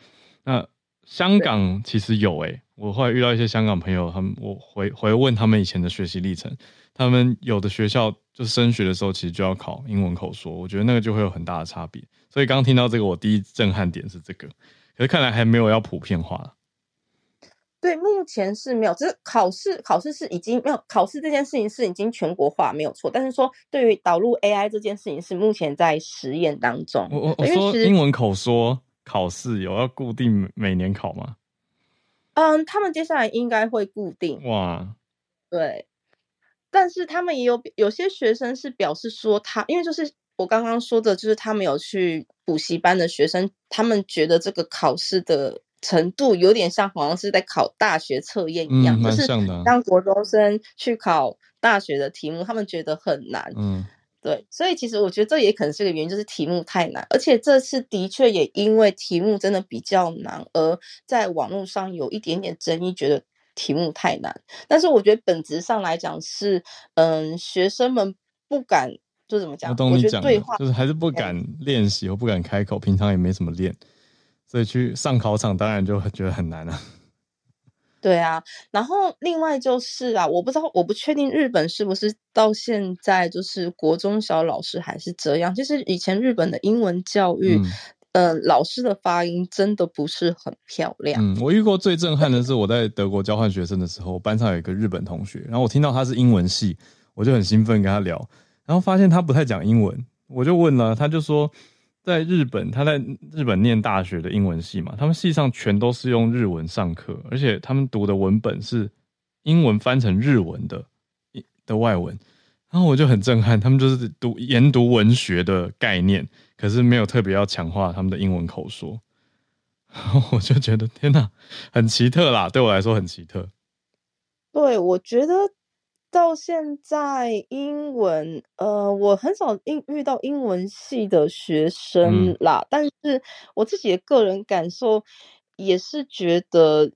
那香港其实有诶、欸，我后来遇到一些香港朋友，他们我回回问他们以前的学习历程，他们有的学校就是升学的时候其实就要考英文口说，我觉得那个就会有很大的差别。所以刚听到这个，我第一震撼点是这个，可是看来还没有要普遍化。对，目前是没有，只是考试，考试是已经没有考试这件事情是已经全国化，没有错。但是说对于导入 AI 这件事情是目前在实验当中。我我我说英文口说考试有要固定每年考吗？嗯，他们接下来应该会固定。哇，对，但是他们也有有些学生是表示说他，因为就是我刚刚说的，就是他们有去补习班的学生，他们觉得这个考试的。程度有点像，好像是在考大学测验一样，就是当国中生去考大学的题目，他们觉得很难。嗯，对，所以其实我觉得这也可能是个原因，就是题目太难，而且这次的确也因为题目真的比较难，而在网络上有一点点争议，觉得题目太难。但是我觉得本质上来讲是，嗯，学生们不敢，就怎么讲？我懂你讲的，就是还是不敢练习或不敢开口，平常也没怎么练。所以去上考场，当然就觉得很难了。(laughs) 对啊，然后另外就是啊，我不知道，我不确定日本是不是到现在就是国中小老师还是这样。其实以前日本的英文教育，嗯，呃、老师的发音真的不是很漂亮。嗯，我遇过最震撼的是我在德国交换学生的时候，班上有一个日本同学，然后我听到他是英文系，我就很兴奋跟他聊，然后发现他不太讲英文，我就问了，他就说。在日本，他在日本念大学的英文系嘛，他们系上全都是用日文上课，而且他们读的文本是英文翻成日文的的外文，然后我就很震撼，他们就是读研读文学的概念，可是没有特别要强化他们的英文口说，然后我就觉得天哪，很奇特啦，对我来说很奇特。对，我觉得。到现在英文，呃，我很少英遇到英文系的学生啦，嗯、但是我自己的个人感受也是觉得，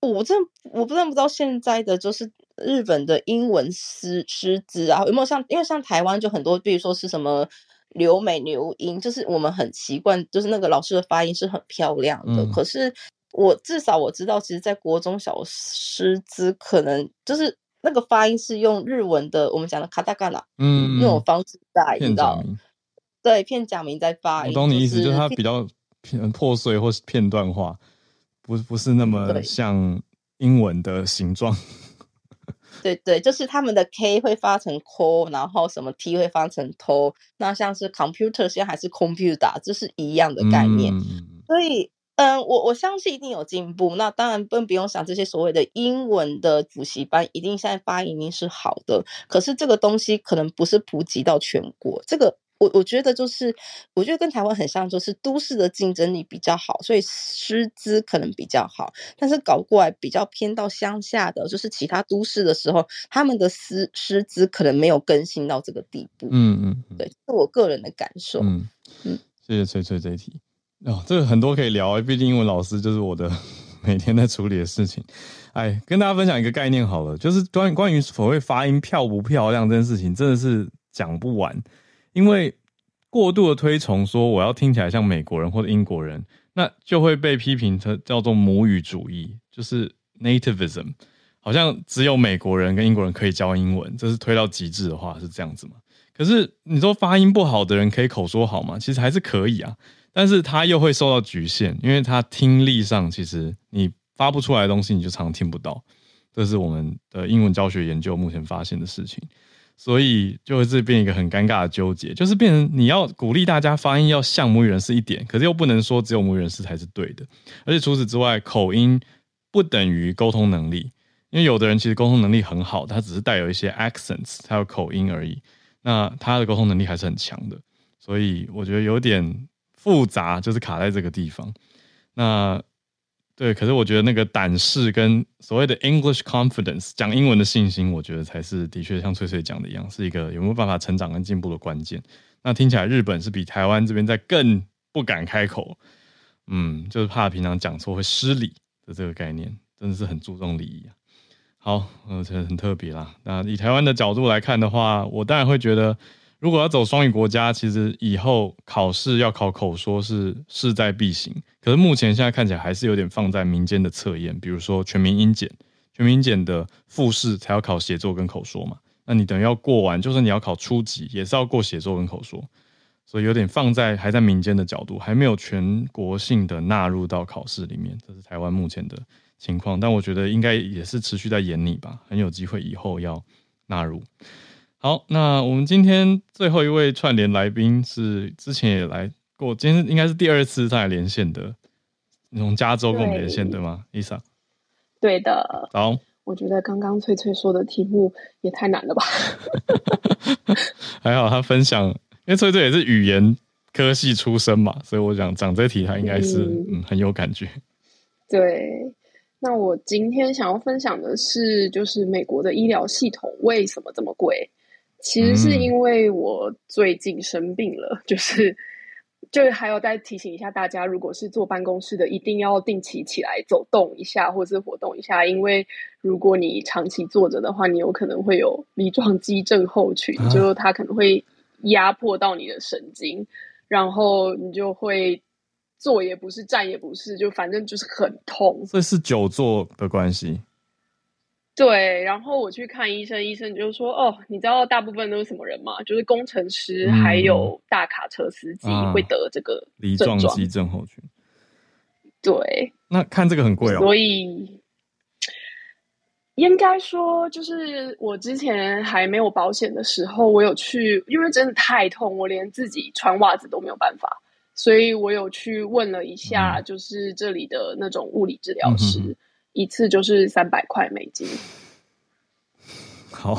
我真我不知道不知道现在的就是日本的英文师师资啊，有没有像因为像台湾就很多，比如说是什么留美留英，就是我们很习惯，就是那个老师的发音是很漂亮的，嗯、可是。我至少我知道，其实，在国中小师资可能就是那个发音是用日文的，我们讲的卡塔卡纳，嗯，那种方式在，你知道？对，片假名在发音。我懂你意思，就是、就是它比较片破碎或是片段化，不不是那么像英文的形状。(laughs) 对对，就是他们的 K 会发成 K，然后什么 T 会发成 to，那像是 computer 现在还是 computer，这是一样的概念，嗯、所以。嗯，我我相信一定有进步。那当然更不用想这些所谓的英文的补习班，一定现在发音一定是好的。可是这个东西可能不是普及到全国。这个我我觉得就是，我觉得跟台湾很像，就是都市的竞争力比较好，所以师资可能比较好。但是搞过来比较偏到乡下的，就是其他都市的时候，他们的师师资可能没有更新到这个地步。嗯嗯，嗯对，是我个人的感受。嗯嗯，谢谢翠翠这一题。哦，这个很多可以聊，毕竟英文老师就是我的 (laughs) 每天在处理的事情。哎，跟大家分享一个概念好了，就是关于关于所谓发音漂不漂亮这件事情，真的是讲不完。因为过度的推崇说我要听起来像美国人或者英国人，那就会被批评成叫做母语主义，就是 nativism，好像只有美国人跟英国人可以教英文，这是推到极致的话是这样子吗？可是你说发音不好的人可以口说好吗？其实还是可以啊。但是他又会受到局限，因为他听力上其实你发不出来的东西，你就常常听不到。这是我们的英文教学研究目前发现的事情，所以就会这变一个很尴尬的纠结，就是变成你要鼓励大家发音要像母语人士一点，可是又不能说只有母语人士才是对的。而且除此之外，口音不等于沟通能力，因为有的人其实沟通能力很好，他只是带有一些 accents，他有口音而已，那他的沟通能力还是很强的。所以我觉得有点。复杂就是卡在这个地方，那对，可是我觉得那个胆识跟所谓的 English confidence 讲英文的信心，我觉得才是的确像翠翠讲的一样，是一个有没有办法成长跟进步的关键。那听起来日本是比台湾这边在更不敢开口，嗯，就是怕平常讲错会失礼的这个概念，真的是很注重礼仪啊。好，我觉得很特别啦。那以台湾的角度来看的话，我当然会觉得。如果要走双语国家，其实以后考试要考口说是势在必行。可是目前现在看起来还是有点放在民间的测验，比如说全民英检，全民英检的复试才要考写作跟口说嘛。那你等于要过完，就算你要考初级，也是要过写作跟口说。所以有点放在还在民间的角度，还没有全国性的纳入到考试里面。这是台湾目前的情况，但我觉得应该也是持续在演你吧，很有机会以后要纳入。好，那我们今天最后一位串联来宾是之前也来过，今天应该是第二次再来连线的，从加州跟我们连线对，吗？Lisa，对的。好，我觉得刚刚翠翠说的题目也太难了吧？(laughs) 还好他分享，因为翠翠也是语言科系出身嘛，所以我想讲这题他应该是嗯，嗯很有感觉。对。那我今天想要分享的是，就是美国的医疗系统为什么这么贵？其实是因为我最近生病了，就是，就还要再提醒一下大家，如果是坐办公室的，一定要定期起来走动一下，或是活动一下，因为如果你长期坐着的话，你有可能会有梨状肌症候群，啊、就是它可能会压迫到你的神经，然后你就会。坐也不是，站也不是，就反正就是很痛。这是久坐的关系。对，然后我去看医生，医生就说：“哦，你知道大部分都是什么人吗？就是工程师，还有大卡车司机会得这个梨状肌症候群。”对，那看这个很贵哦。所以应该说，就是我之前还没有保险的时候，我有去，因为真的太痛，我连自己穿袜子都没有办法。所以我有去问了一下，就是这里的那种物理治疗师，嗯、一次就是三百块美金。(laughs) 好，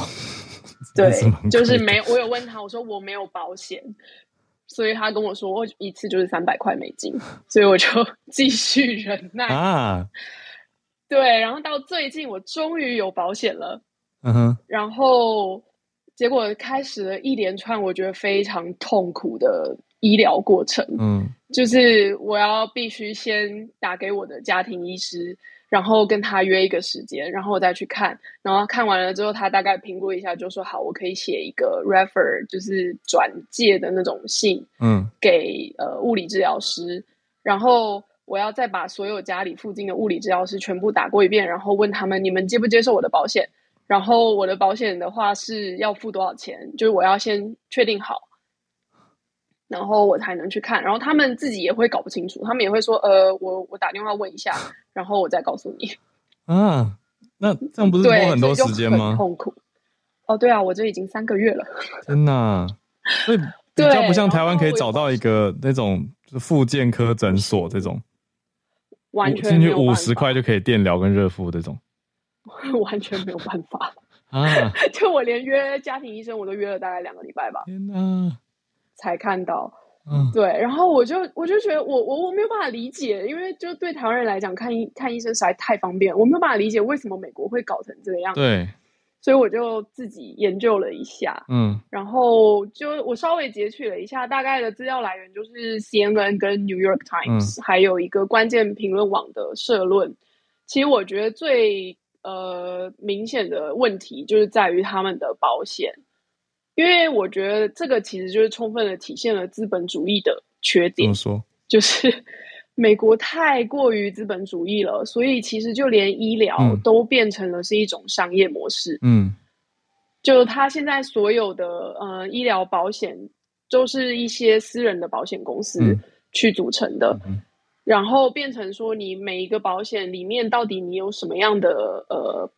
(laughs) 对，就是没，我有问他，我说我没有保险，所以他跟我说我一次就是三百块美金，所以我就 (laughs) 继续忍耐啊。对，然后到最近我终于有保险了，嗯哼，然后结果开始了一连串我觉得非常痛苦的医疗过程。嗯，就是我要必须先打给我的家庭医师。然后跟他约一个时间，然后我再去看，然后看完了之后，他大概评估一下，就说好，我可以写一个 refer，就是转介的那种信，嗯，给呃物理治疗师，然后我要再把所有家里附近的物理治疗师全部打过一遍，然后问他们你们接不接受我的保险，然后我的保险的话是要付多少钱，就是我要先确定好。然后我才能去看，然后他们自己也会搞不清楚，他们也会说，呃，我我打电话问一下，然后我再告诉你。(laughs) 啊，那这样不是拖很多时间吗？痛苦。哦，对啊，我这已经三个月了。(laughs) 真的啊，所以比较不像台湾可以找到一个那种复健科诊所这种，完全进去五十块就可以电疗跟热敷这种，(laughs) 完全没有办法啊！就我连约家庭医生我都约了大概两个礼拜吧。天哪！才看到，嗯，对，然后我就我就觉得我我我没有办法理解，因为就对台湾人来讲，看医看医生实在太方便，我没有办法理解为什么美国会搞成这个样子。对，所以我就自己研究了一下，嗯，然后就我稍微截取了一下大概的资料来源，就是 CNN 跟 New York Times，嗯，还有一个关键评论网的社论。其实我觉得最呃明显的问题就是在于他们的保险。因为我觉得这个其实就是充分的体现了资本主义的缺点。怎么说？就是 (laughs) 美国太过于资本主义了，所以其实就连医疗都变成了是一种商业模式。嗯，就他现在所有的呃医疗保险都是一些私人的保险公司去组成的，嗯，然后变成说你每一个保险里面到底你有什么样的呃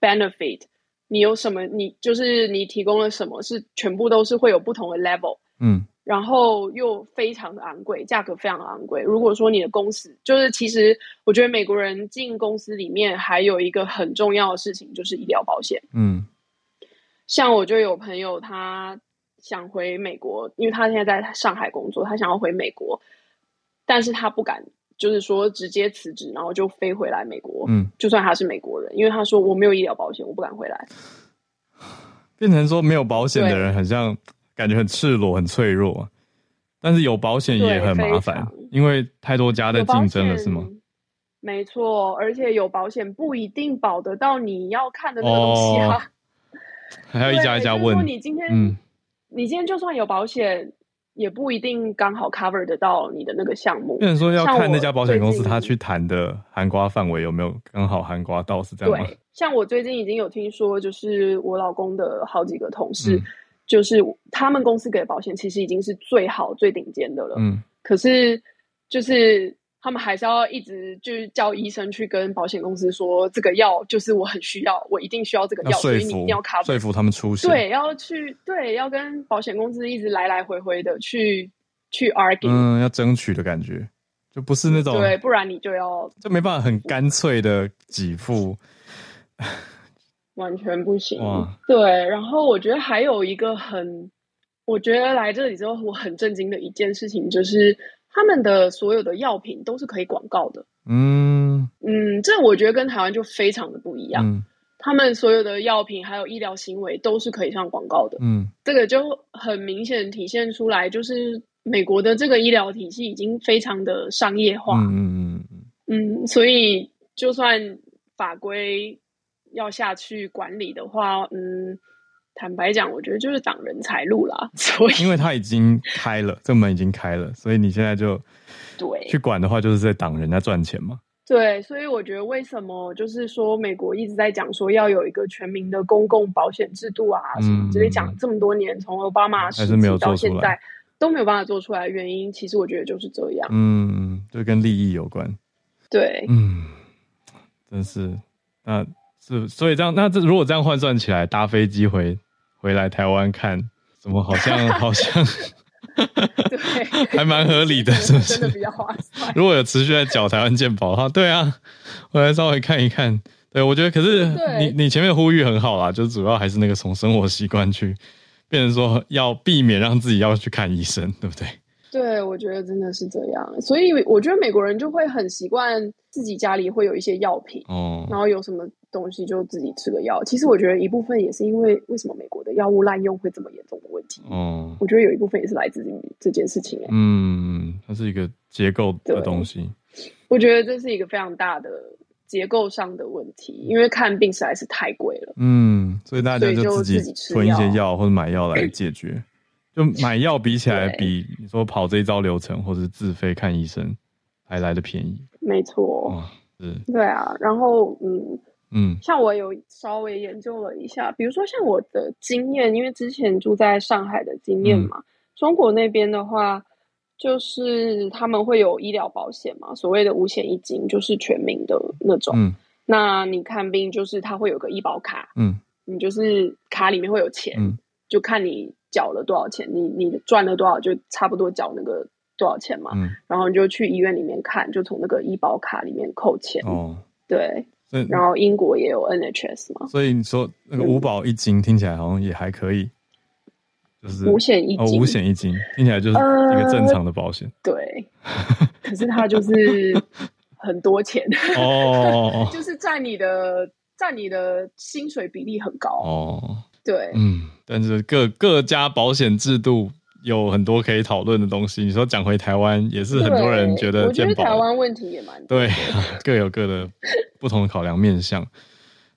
benefit。你有什么？你就是你提供了什么？是全部都是会有不同的 level，嗯，然后又非常的昂贵，价格非常昂贵。如果说你的公司就是，其实我觉得美国人进公司里面还有一个很重要的事情就是医疗保险，嗯，像我就有朋友他想回美国，因为他现在在上海工作，他想要回美国，但是他不敢。就是说，直接辞职，然后就飞回来美国。嗯，就算他是美国人，因为他说我没有医疗保险，我不敢回来。变成说没有保险的人，很像感觉很赤裸、很脆弱。但是有保险也很麻烦，因为太多家在竞争了，是吗？没错，而且有保险不一定保得到你要看的那个东西啊。哦、(laughs) 还要一家一家问。就是、你今天，嗯，你今天就算有保险。也不一定刚好 cover 得到你的那个项目。变成说要看那家保险公司他去谈的含瓜范围有没有刚好含瓜到，是这样吗？对，像我最近已经有听说，就是我老公的好几个同事，嗯、就是他们公司给的保险其实已经是最好最顶尖的了。嗯，可是就是。他们还是要一直就是叫医生去跟保险公司说，这个药就是我很需要，我一定需要这个药，所以你一定要说服他们出险。对，要去对，要跟保险公司一直来来回回的去去 argue，嗯，要争取的感觉，就不是那种对，不然你就要就没办法很干脆的给付，完全不行。对，然后我觉得还有一个很，我觉得来这里之后我很震惊的一件事情就是。他们的所有的药品都是可以广告的，嗯。嗯，这我觉得跟台湾就非常的不一样。嗯，他们所有的药品还有医疗行为都是可以上广告的，嗯，这个就很明显体现出来，就是美国的这个医疗体系已经非常的商业化，嗯嗯嗯嗯，所以就算法规要下去管理的话，嗯。坦白讲，我觉得就是挡人财路啦。(laughs) 所以，因为他已经开了，这门已经开了，所以你现在就对去管的话，就是在挡人家赚钱嘛。对，所以我觉得为什么就是说美国一直在讲说要有一个全民的公共保险制度啊，什么之类讲这么多年，从奥巴马时期到现在都没有办法做出来。原因其实我觉得就是这样。嗯，就跟利益有关。对，嗯，真是那是所以这样，那这如果这样换算起来，搭飞机回。回来台湾看，怎么好像 (laughs) 好像，对，还蛮合理 (laughs) 的，是不是？真的比较划算。如果有持续在缴台湾健保的话，对啊，(laughs) 我来稍微看一看。对，我觉得，可是你你前面呼吁很好啦，就主要还是那个从生活习惯去，变成说要避免让自己要去看医生，对不对？对，我觉得真的是这样，所以我觉得美国人就会很习惯自己家里会有一些药品，哦，然后有什么东西就自己吃个药。其实我觉得一部分也是因为为什么美国的药物滥用会这么严重的问题，嗯，我觉得有一部分也是来自于这件事情。嗯，它是一个结构的东西。我觉得这是一个非常大的结构上的问题，因为看病实在是太贵了。嗯，所以大家就自己囤一些药或者买药来解决。就买药比起来，比你说跑这一招流程或者自费看医生还来得便宜。没错，哇，是，对啊。然后，嗯嗯，像我有稍微研究了一下，比如说像我的经验，因为之前住在上海的经验嘛，嗯、中国那边的话，就是他们会有医疗保险嘛，所谓的五险一金，就是全民的那种。嗯，那你看病就是他会有个医保卡，嗯，你就是卡里面会有钱，嗯，就看你。缴了多少钱？你你赚了多少？就差不多缴那个多少钱嘛。嗯，然后你就去医院里面看，就从那个医保卡里面扣钱。哦，对。然后英国也有 NHS 嘛。所以你说那个五保一金听起来好像也还可以，就是五险一金。哦，五险一金听起来就是一个正常的保险。呃，对。可是它就是 (laughs) 很多钱哦，(laughs) 就是占你的占你的薪水比例很高哦。对，嗯，但是各各家保险制度有很多可以讨论的东西。你说讲回台湾，也是很多人觉得，我觉得台湾问题也蛮多。对，(laughs) 各有各的不同的考量面向。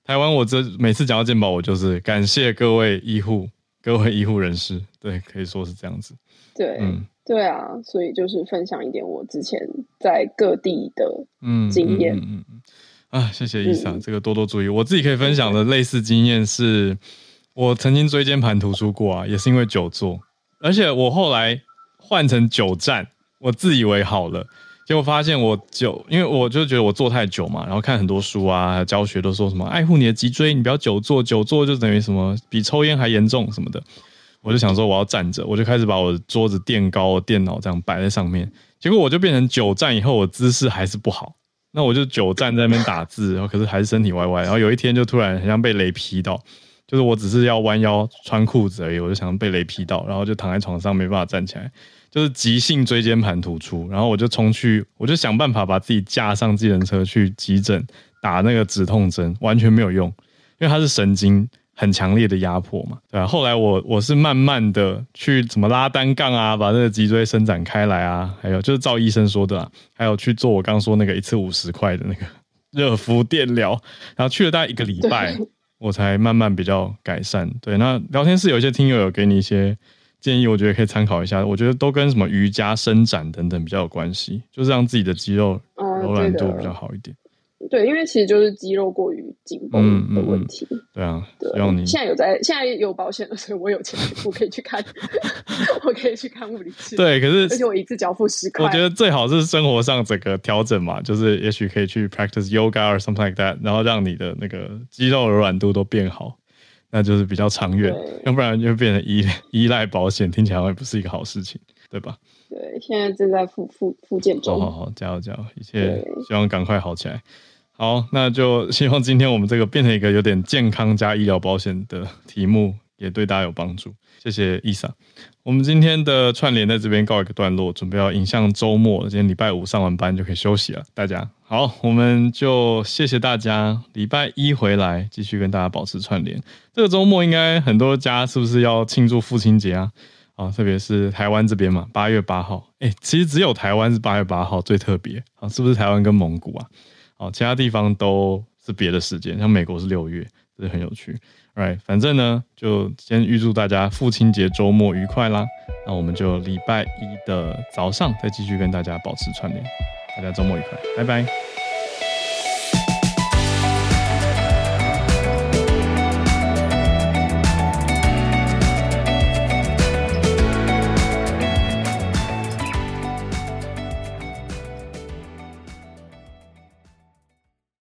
台湾，我这每次讲到健保，我就是感谢各位医护，各位医护人士。对，可以说是这样子。对，嗯，对啊，所以就是分享一点我之前在各地的经验。嗯嗯，嗯，嗯啊，谢谢伊莎，这个多多注意。我自己可以分享的类似经验是。我曾经椎间盘突出过啊，也是因为久坐，而且我后来换成久站，我自以为好了，结果发现我久，因为我就觉得我坐太久嘛，然后看很多书啊，教学都说什么爱护你的脊椎，你不要久坐，久坐就等于什么比抽烟还严重什么的，我就想说我要站着，我就开始把我的桌子垫高，电脑这样摆在上面，结果我就变成久站以后，我姿势还是不好，那我就久站在那边打字，然后可是还是身体歪歪，然后有一天就突然很像被雷劈到。就是我只是要弯腰穿裤子而已，我就想被雷劈到，然后就躺在床上没办法站起来，就是急性椎间盘突出，然后我就冲去，我就想办法把自己架上自行车去急诊打那个止痛针，完全没有用，因为它是神经很强烈的压迫嘛，对吧？后来我我是慢慢的去怎么拉单杠啊，把那个脊椎伸展开来啊，还有就是照医生说的啊，还有去做我刚刚说那个一次五十块的那个 (laughs) 热敷电疗，然后去了大概一个礼拜。我才慢慢比较改善。对，那聊天室有一些听友有给你一些建议，我觉得可以参考一下。我觉得都跟什么瑜伽、伸展等等比较有关系，就是让自己的肌肉柔软度比较好一点。嗯对，因为其实就是肌肉过于紧绷的问题。嗯嗯、对啊，对。希望你现在有在，现在有保险了，所以我有钱，我可以去看，(laughs) 我可以去看物理治疗。对，可是而且我一次交付十块。我觉得最好是生活上整个调整嘛，就是也许可以去 practice yoga or something like that，然后让你的那个肌肉柔软度都变好，那就是比较长远。要不然就变成依依赖保险，听起来好像也不是一个好事情，对吧？对，现在正在复复复健中。好好好，加油加油，一切希望赶快好起来。好，那就希望今天我们这个变成一个有点健康加医疗保险的题目，也对大家有帮助。谢谢伊莎。我们今天的串联在这边告一个段落，准备要迎向周末了。今天礼拜五上完班就可以休息了。大家好，我们就谢谢大家。礼拜一回来继续跟大家保持串联。这个周末应该很多家是不是要庆祝父亲节啊？啊，特别是台湾这边嘛，八月八号。哎，其实只有台湾是八月八号最特别啊，是不是台湾跟蒙古啊？哦，其他地方都是别的时间，像美国是六月，这很有趣。Right，反正呢，就先预祝大家父亲节周末愉快啦。那我们就礼拜一的早上再继续跟大家保持串联，大家周末愉快，拜拜。